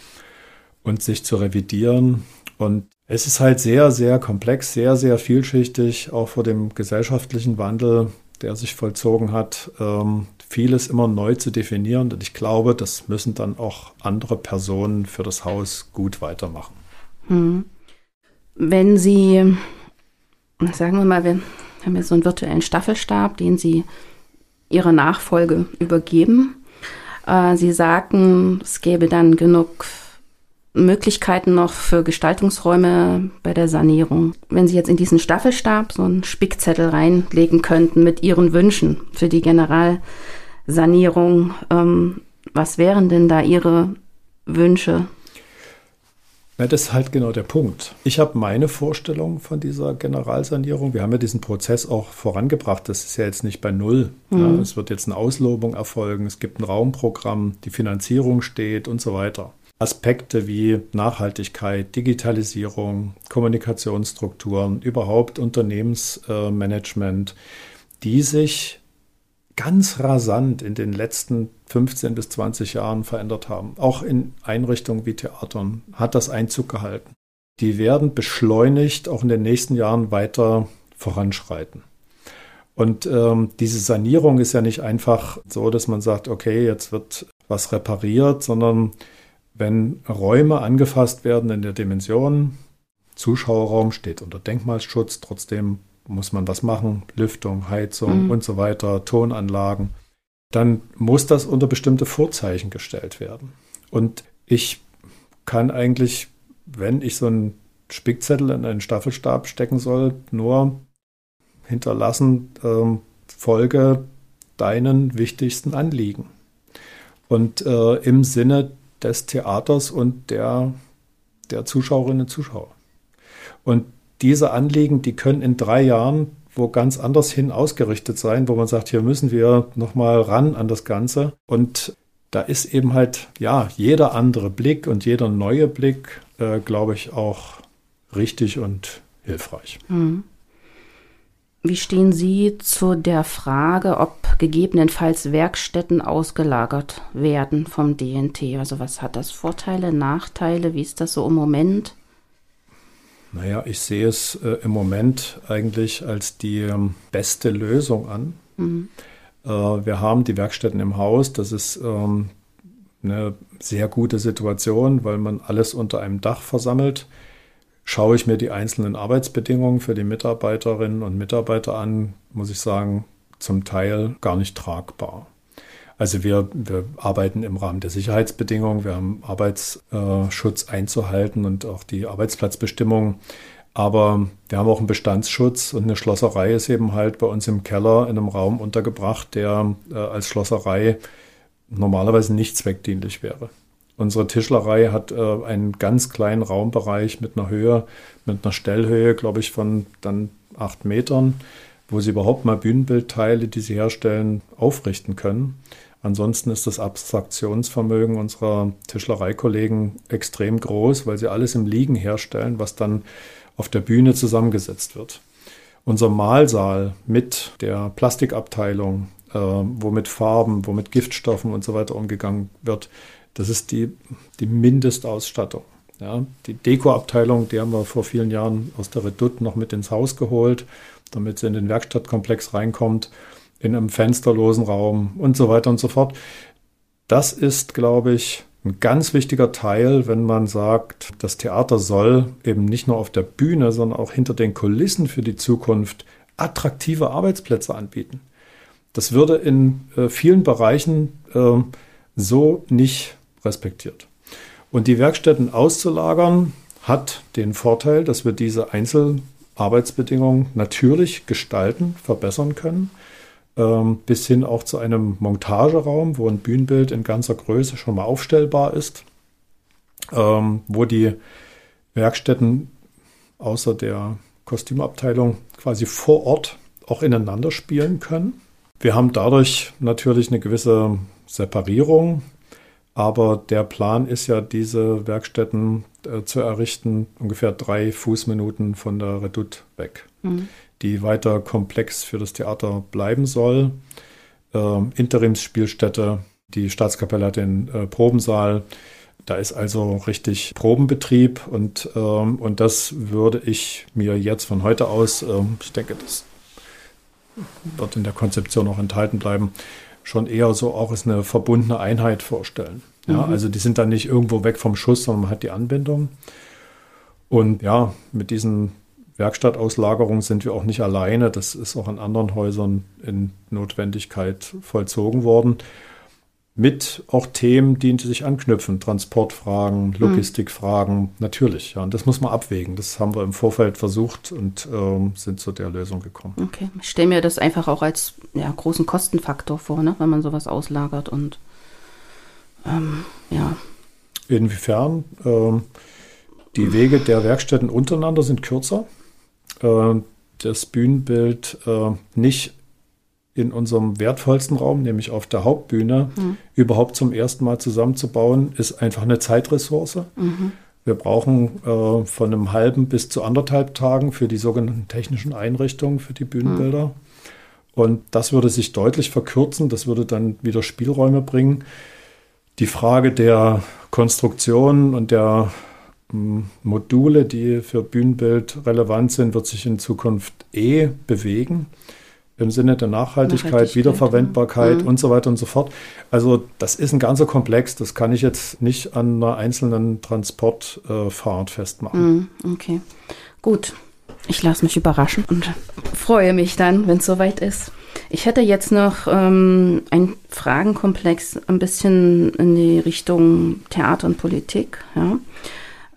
und sich zu revidieren. Und es ist halt sehr, sehr komplex, sehr, sehr vielschichtig, auch vor dem gesellschaftlichen Wandel, der sich vollzogen hat, ähm, vieles immer neu zu definieren. Und ich glaube, das müssen dann auch andere Personen für das Haus gut weitermachen. Hm. Wenn Sie sagen wir mal, wir haben jetzt so einen virtuellen Staffelstab, den Sie Ihrer Nachfolge übergeben. Äh, Sie sagten, es gäbe dann genug Möglichkeiten noch für Gestaltungsräume bei der Sanierung. Wenn Sie jetzt in diesen Staffelstab so einen Spickzettel reinlegen könnten mit Ihren Wünschen für die Generalsanierung, ähm, was wären denn da Ihre Wünsche? Ja, das ist halt genau der Punkt. Ich habe meine Vorstellung von dieser Generalsanierung. Wir haben ja diesen Prozess auch vorangebracht. Das ist ja jetzt nicht bei Null. Mhm. Ja, es wird jetzt eine Auslobung erfolgen. Es gibt ein Raumprogramm, die Finanzierung steht und so weiter. Aspekte wie Nachhaltigkeit, Digitalisierung, Kommunikationsstrukturen, überhaupt Unternehmensmanagement, die sich ganz rasant in den letzten 15 bis 20 Jahren verändert haben. Auch in Einrichtungen wie Theatern hat das Einzug gehalten. Die werden beschleunigt auch in den nächsten Jahren weiter voranschreiten. Und ähm, diese Sanierung ist ja nicht einfach so, dass man sagt, okay, jetzt wird was repariert, sondern wenn Räume angefasst werden in der Dimension, Zuschauerraum steht unter Denkmalschutz, trotzdem muss man was machen, Lüftung, Heizung mhm. und so weiter, Tonanlagen, dann muss das unter bestimmte Vorzeichen gestellt werden. Und ich kann eigentlich, wenn ich so einen Spickzettel in einen Staffelstab stecken soll, nur hinterlassen, ähm, folge deinen wichtigsten Anliegen. Und äh, im Sinne des Theaters und der, der Zuschauerinnen und Zuschauer. Und diese Anliegen, die können in drei Jahren wo ganz anders hin ausgerichtet sein, wo man sagt, hier müssen wir nochmal ran an das Ganze. Und da ist eben halt, ja, jeder andere Blick und jeder neue Blick, äh, glaube ich, auch richtig und hilfreich. Mhm. Wie stehen Sie zu der Frage, ob gegebenenfalls Werkstätten ausgelagert werden vom DNT? Also was hat das Vorteile, Nachteile? Wie ist das so im Moment? Naja, ich sehe es äh, im Moment eigentlich als die ähm, beste Lösung an. Mhm. Äh, wir haben die Werkstätten im Haus. Das ist ähm, eine sehr gute Situation, weil man alles unter einem Dach versammelt Schaue ich mir die einzelnen Arbeitsbedingungen für die Mitarbeiterinnen und Mitarbeiter an, muss ich sagen, zum Teil gar nicht tragbar. Also wir, wir arbeiten im Rahmen der Sicherheitsbedingungen, wir haben Arbeitsschutz einzuhalten und auch die Arbeitsplatzbestimmungen. Aber wir haben auch einen Bestandsschutz und eine Schlosserei ist eben halt bei uns im Keller in einem Raum untergebracht, der äh, als Schlosserei normalerweise nicht zweckdienlich wäre. Unsere Tischlerei hat äh, einen ganz kleinen Raumbereich mit einer Höhe, mit einer Stellhöhe, glaube ich, von dann acht Metern, wo sie überhaupt mal Bühnenbildteile, die sie herstellen, aufrichten können. Ansonsten ist das Abstraktionsvermögen unserer Tischlereikollegen extrem groß, weil sie alles im Liegen herstellen, was dann auf der Bühne zusammengesetzt wird. Unser Mahlsaal mit der Plastikabteilung, äh, wo mit Farben, wo mit Giftstoffen und so weiter umgegangen wird, das ist die, die Mindestausstattung. Ja, die Dekoabteilung, die haben wir vor vielen Jahren aus der Redoute noch mit ins Haus geholt, damit sie in den Werkstattkomplex reinkommt in einem fensterlosen Raum und so weiter und so fort. Das ist, glaube ich, ein ganz wichtiger Teil, wenn man sagt, das Theater soll eben nicht nur auf der Bühne, sondern auch hinter den Kulissen für die Zukunft attraktive Arbeitsplätze anbieten. Das würde in äh, vielen Bereichen äh, so nicht respektiert. Und die Werkstätten auszulagern hat den Vorteil, dass wir diese Einzelarbeitsbedingungen natürlich gestalten, verbessern können ähm, bis hin auch zu einem Montageraum, wo ein Bühnenbild in ganzer Größe schon mal aufstellbar ist, ähm, wo die Werkstätten außer der Kostümabteilung quasi vor Ort auch ineinander spielen können. Wir haben dadurch natürlich eine gewisse Separierung, aber der Plan ist ja, diese Werkstätten äh, zu errichten, ungefähr drei Fußminuten von der Redoute weg. Mhm die weiter komplex für das Theater bleiben soll. Ähm, Interimsspielstätte, die Staatskapelle hat den äh, Probensaal. Da ist also richtig Probenbetrieb und, ähm, und das würde ich mir jetzt von heute aus, ähm, ich denke, das wird in der Konzeption auch enthalten bleiben, schon eher so auch als eine verbundene Einheit vorstellen. Ja, mhm. Also die sind dann nicht irgendwo weg vom Schuss, sondern man hat die Anbindung. Und ja, mit diesen Werkstattauslagerung sind wir auch nicht alleine. Das ist auch in anderen Häusern in Notwendigkeit vollzogen worden. Mit auch Themen, die sich anknüpfen. Transportfragen, hm. Logistikfragen, mhm. natürlich. Ja, und das muss man abwägen. Das haben wir im Vorfeld versucht und ähm, sind zu der Lösung gekommen. Okay. Ich stelle mir das einfach auch als ja, großen Kostenfaktor vor, ne? wenn man sowas auslagert und ähm, ja. Inwiefern? Ähm, die Wege der Werkstätten untereinander sind kürzer äh, das Bühnenbild äh, nicht in unserem wertvollsten Raum, nämlich auf der Hauptbühne, mhm. überhaupt zum ersten Mal zusammenzubauen, ist einfach eine Zeitressource. Mhm. Wir brauchen äh, von einem halben bis zu anderthalb Tagen für die sogenannten technischen Einrichtungen, für die Bühnenbilder. Mhm. Und das würde sich deutlich verkürzen, das würde dann wieder Spielräume bringen. Die Frage der Konstruktion und der Module, die für Bühnenbild relevant sind, wird sich in Zukunft eh bewegen. Im Sinne der Nachhaltigkeit, Nachhaltigkeit Wiederverwendbarkeit ja. und so weiter und so fort. Also das ist ein ganzer Komplex, das kann ich jetzt nicht an einer einzelnen Transportfahrt festmachen. Okay, gut. Ich lasse mich überraschen und freue mich dann, wenn es soweit ist. Ich hätte jetzt noch ähm, einen Fragenkomplex ein bisschen in die Richtung Theater und Politik. Ja.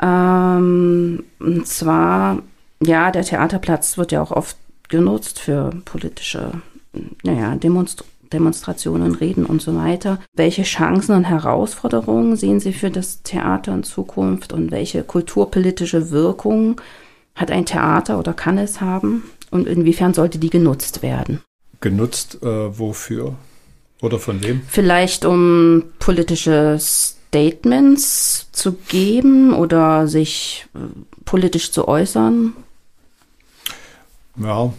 Ähm, und zwar, ja, der Theaterplatz wird ja auch oft genutzt für politische, naja, Demonst Demonstrationen, Reden und so weiter. Welche Chancen und Herausforderungen sehen Sie für das Theater in Zukunft und welche kulturpolitische Wirkung hat ein Theater oder kann es haben und inwiefern sollte die genutzt werden? Genutzt äh, wofür? Oder von wem? Vielleicht um politisches Statements zu geben oder sich äh, politisch zu äußern? Ja.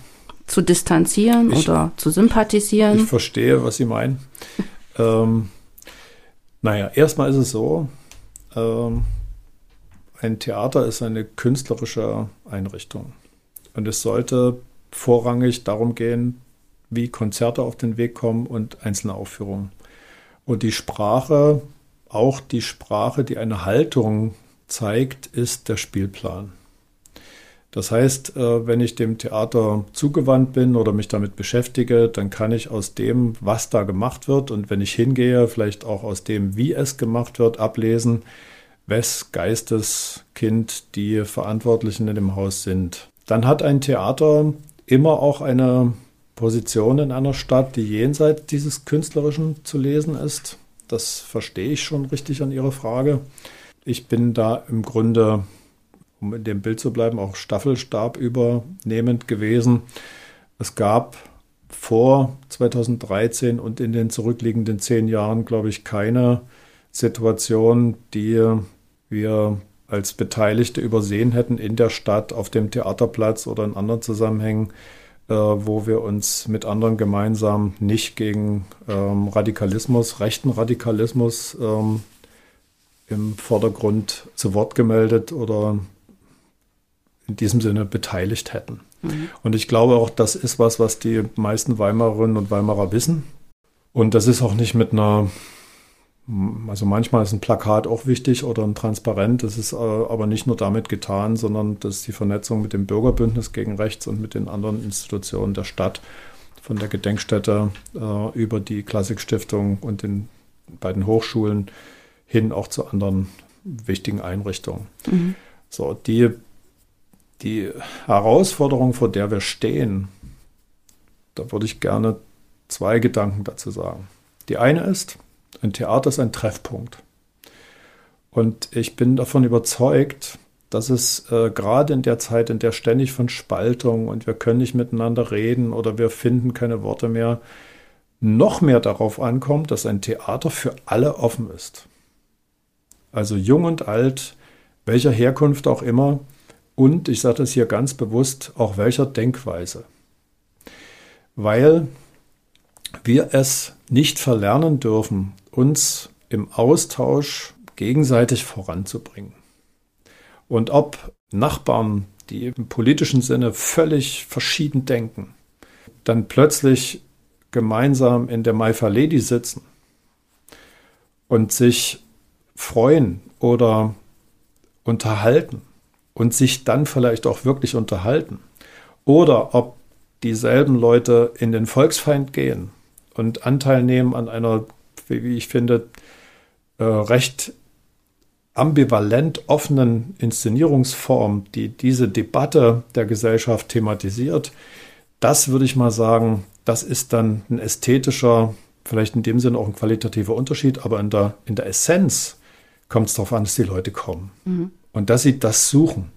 Zu distanzieren ich, oder zu sympathisieren? Ich verstehe, was Sie meinen. ähm, naja, erstmal ist es so, ähm, ein Theater ist eine künstlerische Einrichtung. Und es sollte vorrangig darum gehen, wie Konzerte auf den Weg kommen und einzelne Aufführungen. Und die Sprache auch die Sprache, die eine Haltung zeigt, ist der Spielplan. Das heißt, äh, wenn ich dem Theater zugewandt bin oder mich damit beschäftige, dann kann ich aus dem, was da gemacht wird und wenn ich hingehe, vielleicht auch aus dem, wie es gemacht wird, ablesen, wes Geisteskind die Verantwortlichen in dem Haus sind. Dann hat ein Theater immer auch eine Position in einer Stadt, die jenseits dieses Künstlerischen zu lesen ist. Das verstehe ich schon richtig an Ihrer Frage. Ich bin da im Grunde um in dem Bild zu bleiben, auch Staffelstab übernehmend gewesen. Es gab vor 2013 und in den zurückliegenden zehn Jahren, glaube ich, keine Situation, die wir als Beteiligte übersehen hätten in der Stadt, auf dem Theaterplatz oder in anderen Zusammenhängen, äh, wo wir uns mit anderen gemeinsam nicht gegen ähm, Radikalismus, rechten Radikalismus ähm, im Vordergrund zu Wort gemeldet oder in diesem Sinne beteiligt hätten. Mhm. Und ich glaube auch, das ist was, was die meisten Weimarerinnen und Weimarer wissen. Und das ist auch nicht mit einer, also manchmal ist ein Plakat auch wichtig oder ein Transparent. Das ist äh, aber nicht nur damit getan, sondern das ist die Vernetzung mit dem Bürgerbündnis gegen Rechts und mit den anderen Institutionen der Stadt, von der Gedenkstätte äh, über die Klassikstiftung und den beiden Hochschulen hin auch zu anderen wichtigen Einrichtungen. Mhm. So, die die Herausforderung, vor der wir stehen, da würde ich gerne zwei Gedanken dazu sagen. Die eine ist, ein Theater ist ein Treffpunkt. Und ich bin davon überzeugt, dass es äh, gerade in der Zeit, in der ständig von Spaltung und wir können nicht miteinander reden oder wir finden keine Worte mehr, noch mehr darauf ankommt, dass ein Theater für alle offen ist. Also jung und alt, welcher Herkunft auch immer, und ich sage das hier ganz bewusst, auch welcher Denkweise. Weil wir es nicht verlernen dürfen, uns im Austausch gegenseitig voranzubringen. Und ob Nachbarn, die im politischen Sinne völlig verschieden denken, dann plötzlich gemeinsam in der Fair Lady sitzen und sich freuen oder unterhalten und sich dann vielleicht auch wirklich unterhalten. Oder ob dieselben Leute in den Volksfeind gehen und Anteil nehmen an einer, wie ich finde, äh, recht ambivalent offenen Inszenierungsform, die diese Debatte der Gesellschaft thematisiert, das würde ich mal sagen, das ist dann ein ästhetischer, vielleicht in dem Sinne auch ein qualitativer Unterschied, aber in der, in der Essenz kommt es darauf an, dass die Leute kommen. Mhm. Und dass sie das suchen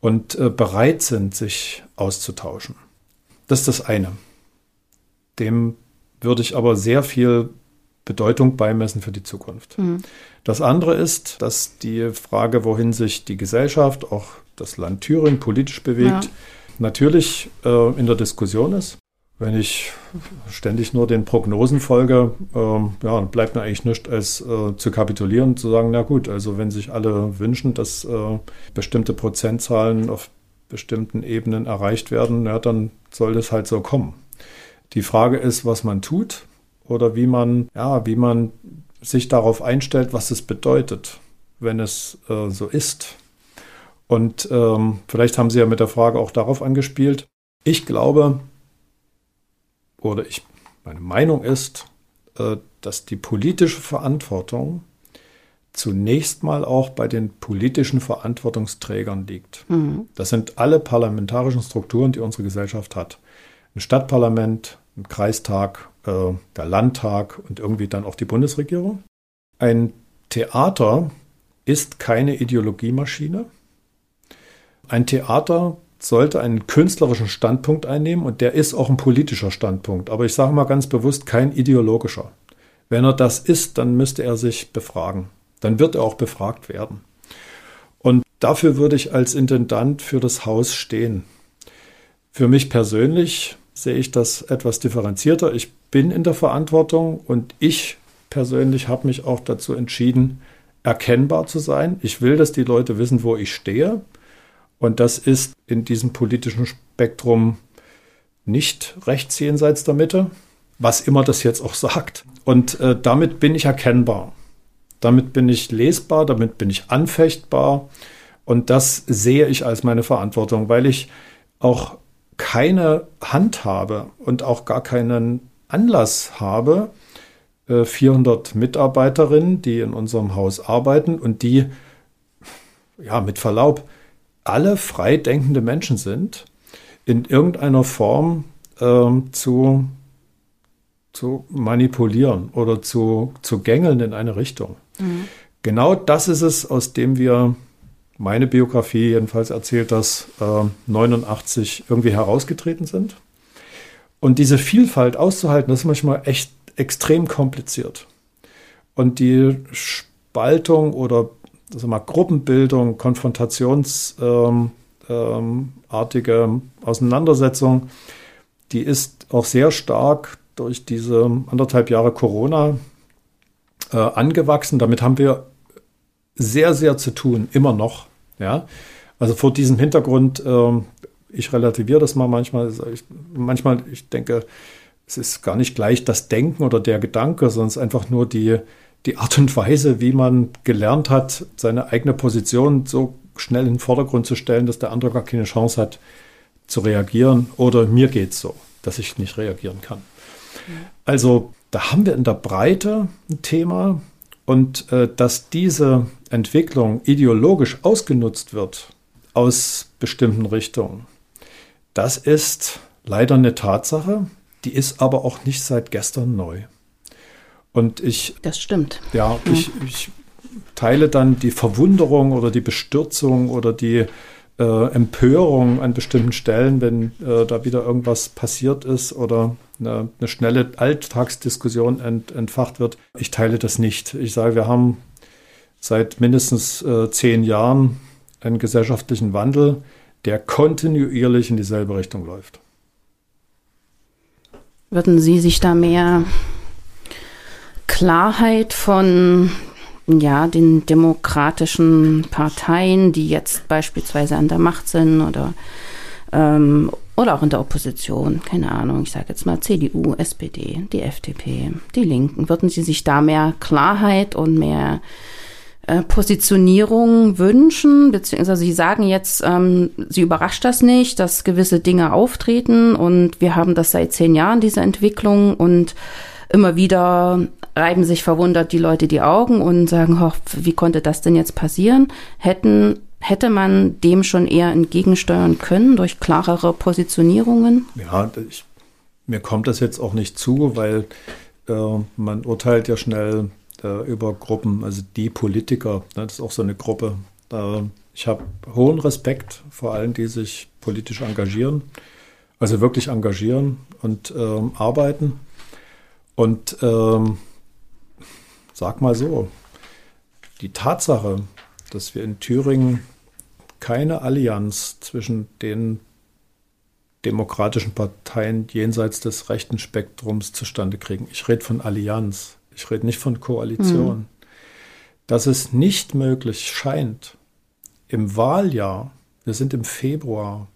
und äh, bereit sind, sich auszutauschen. Das ist das eine. Dem würde ich aber sehr viel Bedeutung beimessen für die Zukunft. Mhm. Das andere ist, dass die Frage, wohin sich die Gesellschaft, auch das Land Thüringen politisch bewegt, ja. natürlich äh, in der Diskussion ist. Wenn ich ständig nur den Prognosen folge, ähm, ja, bleibt mir eigentlich nichts als äh, zu kapitulieren, zu sagen, na gut, also wenn sich alle wünschen, dass äh, bestimmte Prozentzahlen auf bestimmten Ebenen erreicht werden, ja, dann soll das halt so kommen. Die Frage ist, was man tut oder wie man, ja, wie man sich darauf einstellt, was es bedeutet, wenn es äh, so ist. Und ähm, vielleicht haben Sie ja mit der Frage auch darauf angespielt. Ich glaube, oder ich, meine Meinung ist, äh, dass die politische Verantwortung zunächst mal auch bei den politischen Verantwortungsträgern liegt. Mhm. Das sind alle parlamentarischen Strukturen, die unsere Gesellschaft hat. Ein Stadtparlament, ein Kreistag, äh, der Landtag und irgendwie dann auch die Bundesregierung. Ein Theater ist keine Ideologiemaschine. Ein Theater sollte einen künstlerischen Standpunkt einnehmen und der ist auch ein politischer Standpunkt. Aber ich sage mal ganz bewusst kein ideologischer. Wenn er das ist, dann müsste er sich befragen. Dann wird er auch befragt werden. Und dafür würde ich als Intendant für das Haus stehen. Für mich persönlich sehe ich das etwas differenzierter. Ich bin in der Verantwortung und ich persönlich habe mich auch dazu entschieden, erkennbar zu sein. Ich will, dass die Leute wissen, wo ich stehe. Und das ist in diesem politischen Spektrum nicht rechts jenseits der Mitte, was immer das jetzt auch sagt. Und äh, damit bin ich erkennbar. Damit bin ich lesbar, damit bin ich anfechtbar. Und das sehe ich als meine Verantwortung, weil ich auch keine Hand habe und auch gar keinen Anlass habe, 400 äh, Mitarbeiterinnen, die in unserem Haus arbeiten und die, ja, mit Verlaub, alle frei denkende Menschen sind, in irgendeiner Form ähm, zu, zu manipulieren oder zu, zu gängeln in eine Richtung. Mhm. Genau das ist es, aus dem wir meine Biografie jedenfalls erzählt, dass äh, 89 irgendwie herausgetreten sind. Und diese Vielfalt auszuhalten, das ist manchmal echt extrem kompliziert. Und die Spaltung oder also mal, Gruppenbildung, konfrontationsartige ähm, ähm, Auseinandersetzung, die ist auch sehr stark durch diese anderthalb Jahre Corona äh, angewachsen. Damit haben wir sehr, sehr zu tun, immer noch. Ja, also vor diesem Hintergrund, äh, ich relativiere das mal manchmal. Ich, manchmal, ich denke, es ist gar nicht gleich das Denken oder der Gedanke, sondern es ist einfach nur die, die Art und Weise, wie man gelernt hat, seine eigene Position so schnell in den Vordergrund zu stellen, dass der andere gar keine Chance hat zu reagieren. Oder mir geht es so, dass ich nicht reagieren kann. Also da haben wir in der Breite ein Thema und äh, dass diese Entwicklung ideologisch ausgenutzt wird aus bestimmten Richtungen, das ist leider eine Tatsache, die ist aber auch nicht seit gestern neu. Und ich. Das stimmt. Ja, hm. ich, ich teile dann die Verwunderung oder die Bestürzung oder die äh, Empörung an bestimmten Stellen, wenn äh, da wieder irgendwas passiert ist oder eine, eine schnelle Alltagsdiskussion ent, entfacht wird. Ich teile das nicht. Ich sage, wir haben seit mindestens äh, zehn Jahren einen gesellschaftlichen Wandel, der kontinuierlich in dieselbe Richtung läuft. Würden Sie sich da mehr Klarheit von ja, den demokratischen Parteien, die jetzt beispielsweise an der Macht sind oder, ähm, oder auch in der Opposition, keine Ahnung, ich sage jetzt mal CDU, SPD, die FDP, die Linken, würden Sie sich da mehr Klarheit und mehr äh, Positionierung wünschen, beziehungsweise Sie sagen jetzt, ähm, Sie überrascht das nicht, dass gewisse Dinge auftreten und wir haben das seit zehn Jahren, diese Entwicklung und immer wieder reiben sich verwundert die Leute die Augen und sagen, wie konnte das denn jetzt passieren? Hätten Hätte man dem schon eher entgegensteuern können durch klarere Positionierungen? Ja, ich, mir kommt das jetzt auch nicht zu, weil äh, man urteilt ja schnell äh, über Gruppen, also die Politiker, ne, das ist auch so eine Gruppe. Äh, ich habe hohen Respekt vor allen, die sich politisch engagieren, also wirklich engagieren und ähm, arbeiten. Und ähm, sag mal so, die Tatsache, dass wir in Thüringen keine Allianz zwischen den demokratischen Parteien jenseits des rechten Spektrums zustande kriegen. Ich rede von Allianz. Ich rede nicht von Koalition. Mhm. Dass es nicht möglich scheint, im Wahljahr, wir sind im Februar,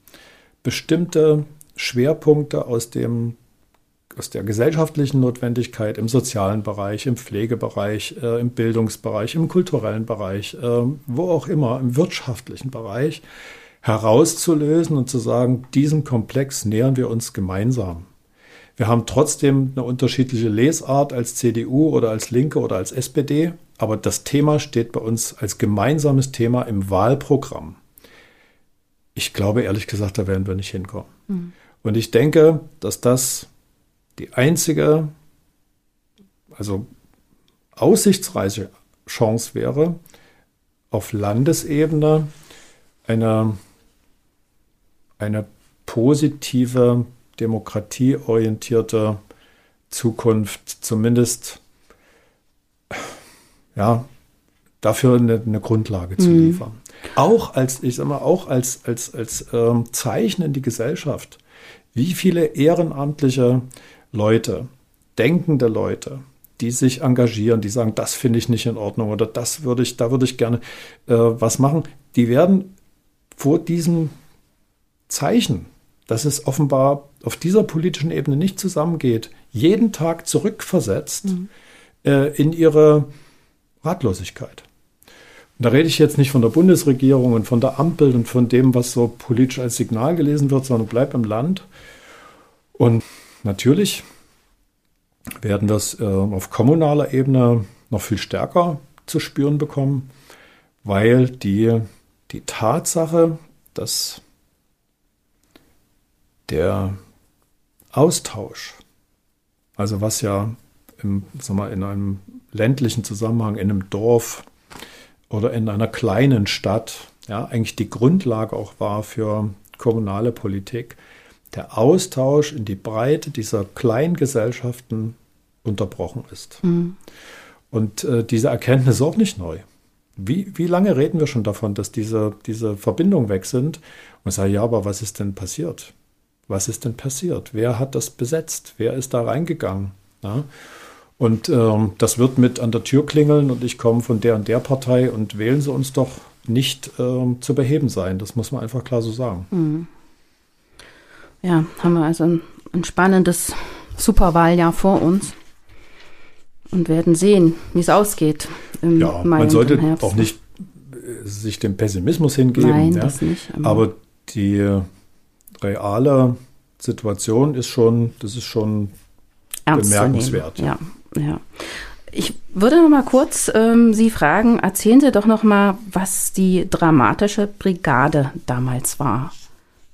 bestimmte Schwerpunkte aus dem aus der gesellschaftlichen Notwendigkeit im sozialen Bereich, im Pflegebereich, äh, im Bildungsbereich, im kulturellen Bereich, äh, wo auch immer, im wirtschaftlichen Bereich herauszulösen und zu sagen, diesem Komplex nähern wir uns gemeinsam. Wir haben trotzdem eine unterschiedliche Lesart als CDU oder als Linke oder als SPD, aber das Thema steht bei uns als gemeinsames Thema im Wahlprogramm. Ich glaube ehrlich gesagt, da werden wir nicht hinkommen. Mhm. Und ich denke, dass das die einzige, also aussichtsreiche Chance wäre, auf Landesebene eine, eine positive demokratieorientierte Zukunft zumindest ja, dafür eine, eine Grundlage zu mhm. liefern. Auch als, ich sag mal, auch als, als, als ähm, Zeichen in die Gesellschaft. Wie viele ehrenamtliche Leute, denkende Leute, die sich engagieren, die sagen, das finde ich nicht in Ordnung oder das würde ich, da würde ich gerne äh, was machen, die werden vor diesem Zeichen dass es offenbar auf dieser politischen Ebene nicht zusammengeht, jeden Tag zurückversetzt mhm. äh, in ihre Ratlosigkeit. Da rede ich jetzt nicht von der Bundesregierung und von der Ampel und von dem, was so politisch als Signal gelesen wird, sondern bleib im Land. Und natürlich werden wir es äh, auf kommunaler Ebene noch viel stärker zu spüren bekommen, weil die, die Tatsache, dass der Austausch, also was ja im, sag mal, in einem ländlichen Zusammenhang, in einem Dorf oder in einer kleinen Stadt, ja, eigentlich die Grundlage auch war für kommunale Politik, der Austausch in die Breite dieser kleinen Gesellschaften unterbrochen ist. Mhm. Und äh, diese Erkenntnis ist auch nicht neu. Wie, wie lange reden wir schon davon, dass diese, diese Verbindungen weg sind? Und ich sage, ja, aber was ist denn passiert? Was ist denn passiert? Wer hat das besetzt? Wer ist da reingegangen? Ja? Und ähm, das wird mit an der Tür klingeln und ich komme von der und der Partei und wählen Sie uns doch nicht ähm, zu beheben sein. Das muss man einfach klar so sagen. Mhm. Ja, haben wir also ein, ein spannendes Superwahljahr vor uns und werden sehen, wie es ausgeht. Im ja, Mai man sollte auch nicht äh, sich dem Pessimismus hingeben. Nein, ja. das nicht. Aber, aber die reale Situation ist schon, das ist schon bemerkenswert. Ja, ja. Ich würde noch mal kurz ähm, Sie fragen, erzählen Sie doch noch mal, was die dramatische Brigade damals war.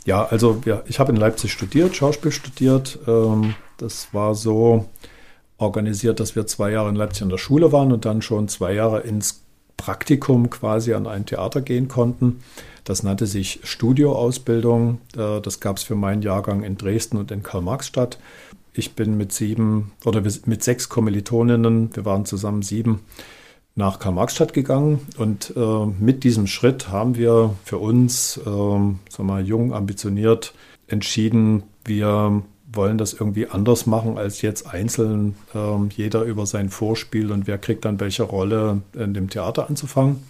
Ja, also ja, ich habe in Leipzig studiert, Schauspiel studiert. Ähm, das war so organisiert, dass wir zwei Jahre in Leipzig in der Schule waren und dann schon zwei Jahre ins Praktikum quasi an ein Theater gehen konnten. Das nannte sich Studioausbildung. Äh, das gab es für meinen Jahrgang in Dresden und in Karl-Marx-Stadt. Ich bin mit sieben oder mit sechs Kommilitoninnen, wir waren zusammen sieben, nach Karl-Marx-Stadt gegangen. Und äh, mit diesem Schritt haben wir für uns, äh, sagen wir, jung, ambitioniert, entschieden, wir wollen das irgendwie anders machen als jetzt einzeln äh, jeder über sein Vorspiel und wer kriegt dann welche Rolle in dem Theater anzufangen.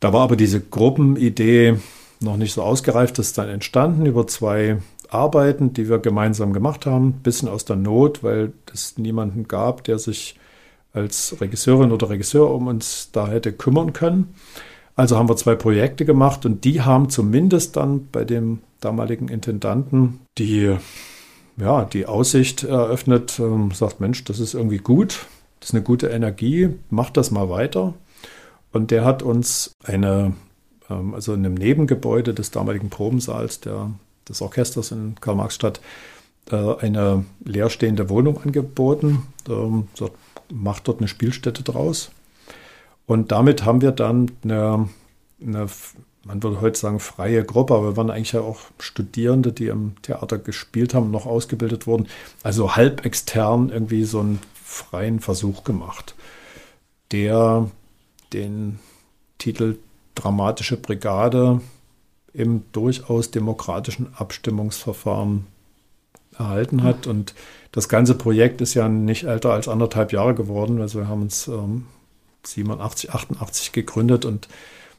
Da war aber diese Gruppenidee noch nicht so ausgereift, das ist dann entstanden über zwei Arbeiten, die wir gemeinsam gemacht haben, bisschen aus der Not, weil es niemanden gab, der sich als Regisseurin oder Regisseur um uns da hätte kümmern können. Also haben wir zwei Projekte gemacht und die haben zumindest dann bei dem damaligen Intendanten die, ja, die Aussicht eröffnet, ähm, sagt, Mensch, das ist irgendwie gut, das ist eine gute Energie, macht das mal weiter. Und der hat uns eine, ähm, also in einem Nebengebäude des damaligen Probensaals der, des Orchesters in Karl-Marx-Stadt, eine leerstehende Wohnung angeboten. Sagt, macht dort eine Spielstätte draus. Und damit haben wir dann eine, eine, man würde heute sagen, freie Gruppe, aber wir waren eigentlich ja auch Studierende, die im Theater gespielt haben, noch ausgebildet wurden. Also halb extern irgendwie so einen freien Versuch gemacht, der den Titel Dramatische Brigade im durchaus demokratischen Abstimmungsverfahren erhalten hat. Und das ganze Projekt ist ja nicht älter als anderthalb Jahre geworden. Also wir haben uns ähm, 87, 88 gegründet und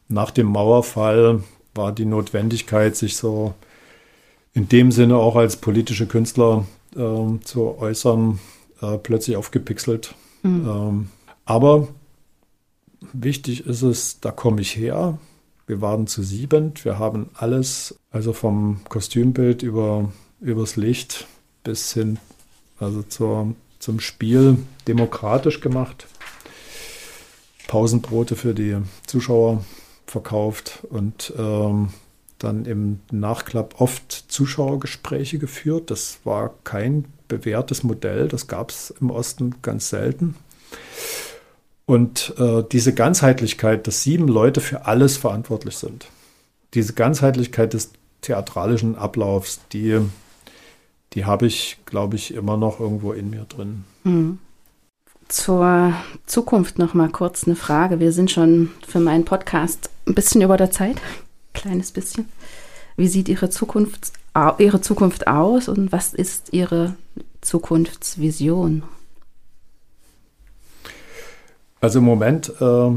nach dem Mauerfall war die Notwendigkeit, sich so in dem Sinne auch als politische Künstler äh, zu äußern, äh, plötzlich aufgepixelt. Mhm. Ähm, aber wichtig ist es, da komme ich her. Wir waren zu siebend. Wir haben alles, also vom Kostümbild über übers Licht bis hin also zur, zum Spiel demokratisch gemacht. Pausenbrote für die Zuschauer verkauft und ähm, dann im Nachklapp oft Zuschauergespräche geführt. Das war kein bewährtes Modell, das gab es im Osten ganz selten. Und äh, diese Ganzheitlichkeit, dass sieben Leute für alles verantwortlich sind, diese Ganzheitlichkeit des theatralischen Ablaufs, die, die habe ich, glaube ich, immer noch irgendwo in mir drin. Mhm. Zur Zukunft noch mal kurz eine Frage. Wir sind schon für meinen Podcast ein bisschen über der Zeit, kleines bisschen. Wie sieht Ihre Zukunft, Ihre Zukunft aus und was ist Ihre Zukunftsvision? Also im Moment, äh,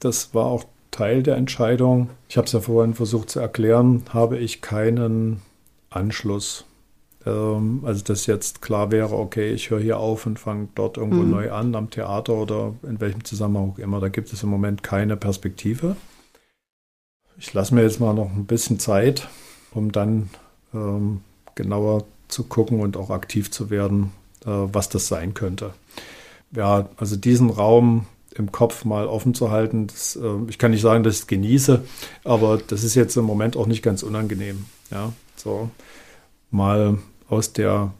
das war auch Teil der Entscheidung. Ich habe es ja vorhin versucht zu erklären, habe ich keinen Anschluss. Ähm, also dass jetzt klar wäre, okay, ich höre hier auf und fange dort irgendwo mhm. neu an, am Theater oder in welchem Zusammenhang auch immer. Da gibt es im Moment keine Perspektive. Ich lasse mir jetzt mal noch ein bisschen Zeit, um dann ähm, genauer zu gucken und auch aktiv zu werden, äh, was das sein könnte. Ja, also diesen Raum im Kopf mal offen zu halten, das, äh, ich kann nicht sagen, dass ich es genieße, aber das ist jetzt im Moment auch nicht ganz unangenehm. Ja, so mal aus der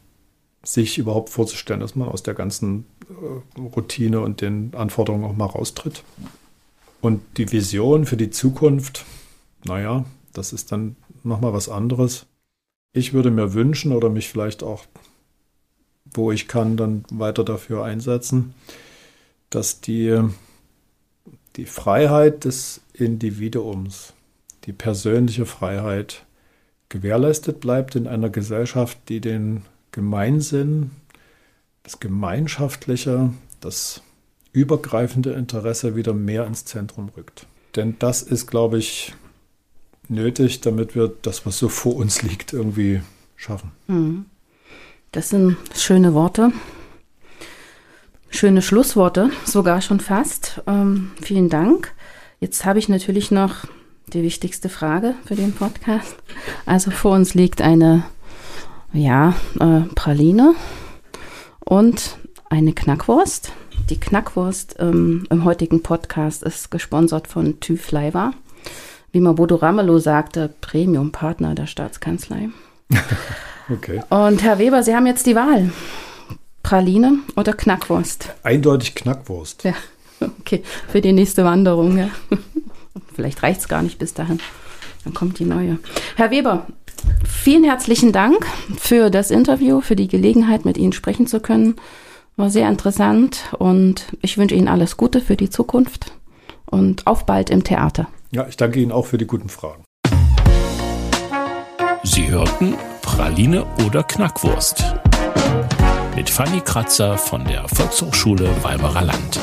sich überhaupt vorzustellen, dass man aus der ganzen äh, Routine und den Anforderungen auch mal raustritt. Und die Vision für die Zukunft, naja, das ist dann nochmal was anderes. Ich würde mir wünschen oder mich vielleicht auch, wo ich kann, dann weiter dafür einsetzen, dass die, die Freiheit des Individuums, die persönliche Freiheit gewährleistet bleibt in einer Gesellschaft, die den Gemeinsinn, das Gemeinschaftliche, das übergreifende Interesse wieder mehr ins Zentrum rückt. Denn das ist, glaube ich, nötig, damit wir das, was so vor uns liegt, irgendwie schaffen. Mhm. Das sind schöne Worte. Schöne Schlussworte, sogar schon fast. Ähm, vielen Dank. Jetzt habe ich natürlich noch die wichtigste Frage für den Podcast. Also vor uns liegt eine, ja, äh, Praline und eine Knackwurst. Die Knackwurst ähm, im heutigen Podcast ist gesponsert von TÜV Leiva. Wie mal Bodo Ramelow sagte, Premium-Partner der Staatskanzlei. okay. Und Herr Weber, Sie haben jetzt die Wahl. Praline oder Knackwurst? Eindeutig Knackwurst. Ja, okay. Für die nächste Wanderung, ja. Vielleicht reicht es gar nicht bis dahin. Dann kommt die neue. Herr Weber, vielen herzlichen Dank für das Interview, für die Gelegenheit, mit Ihnen sprechen zu können. War sehr interessant und ich wünsche Ihnen alles Gute für die Zukunft und auf bald im Theater. Ja, ich danke Ihnen auch für die guten Fragen. Sie hörten Praline oder Knackwurst mit Fanny Kratzer von der Volkshochschule Weimarer Land.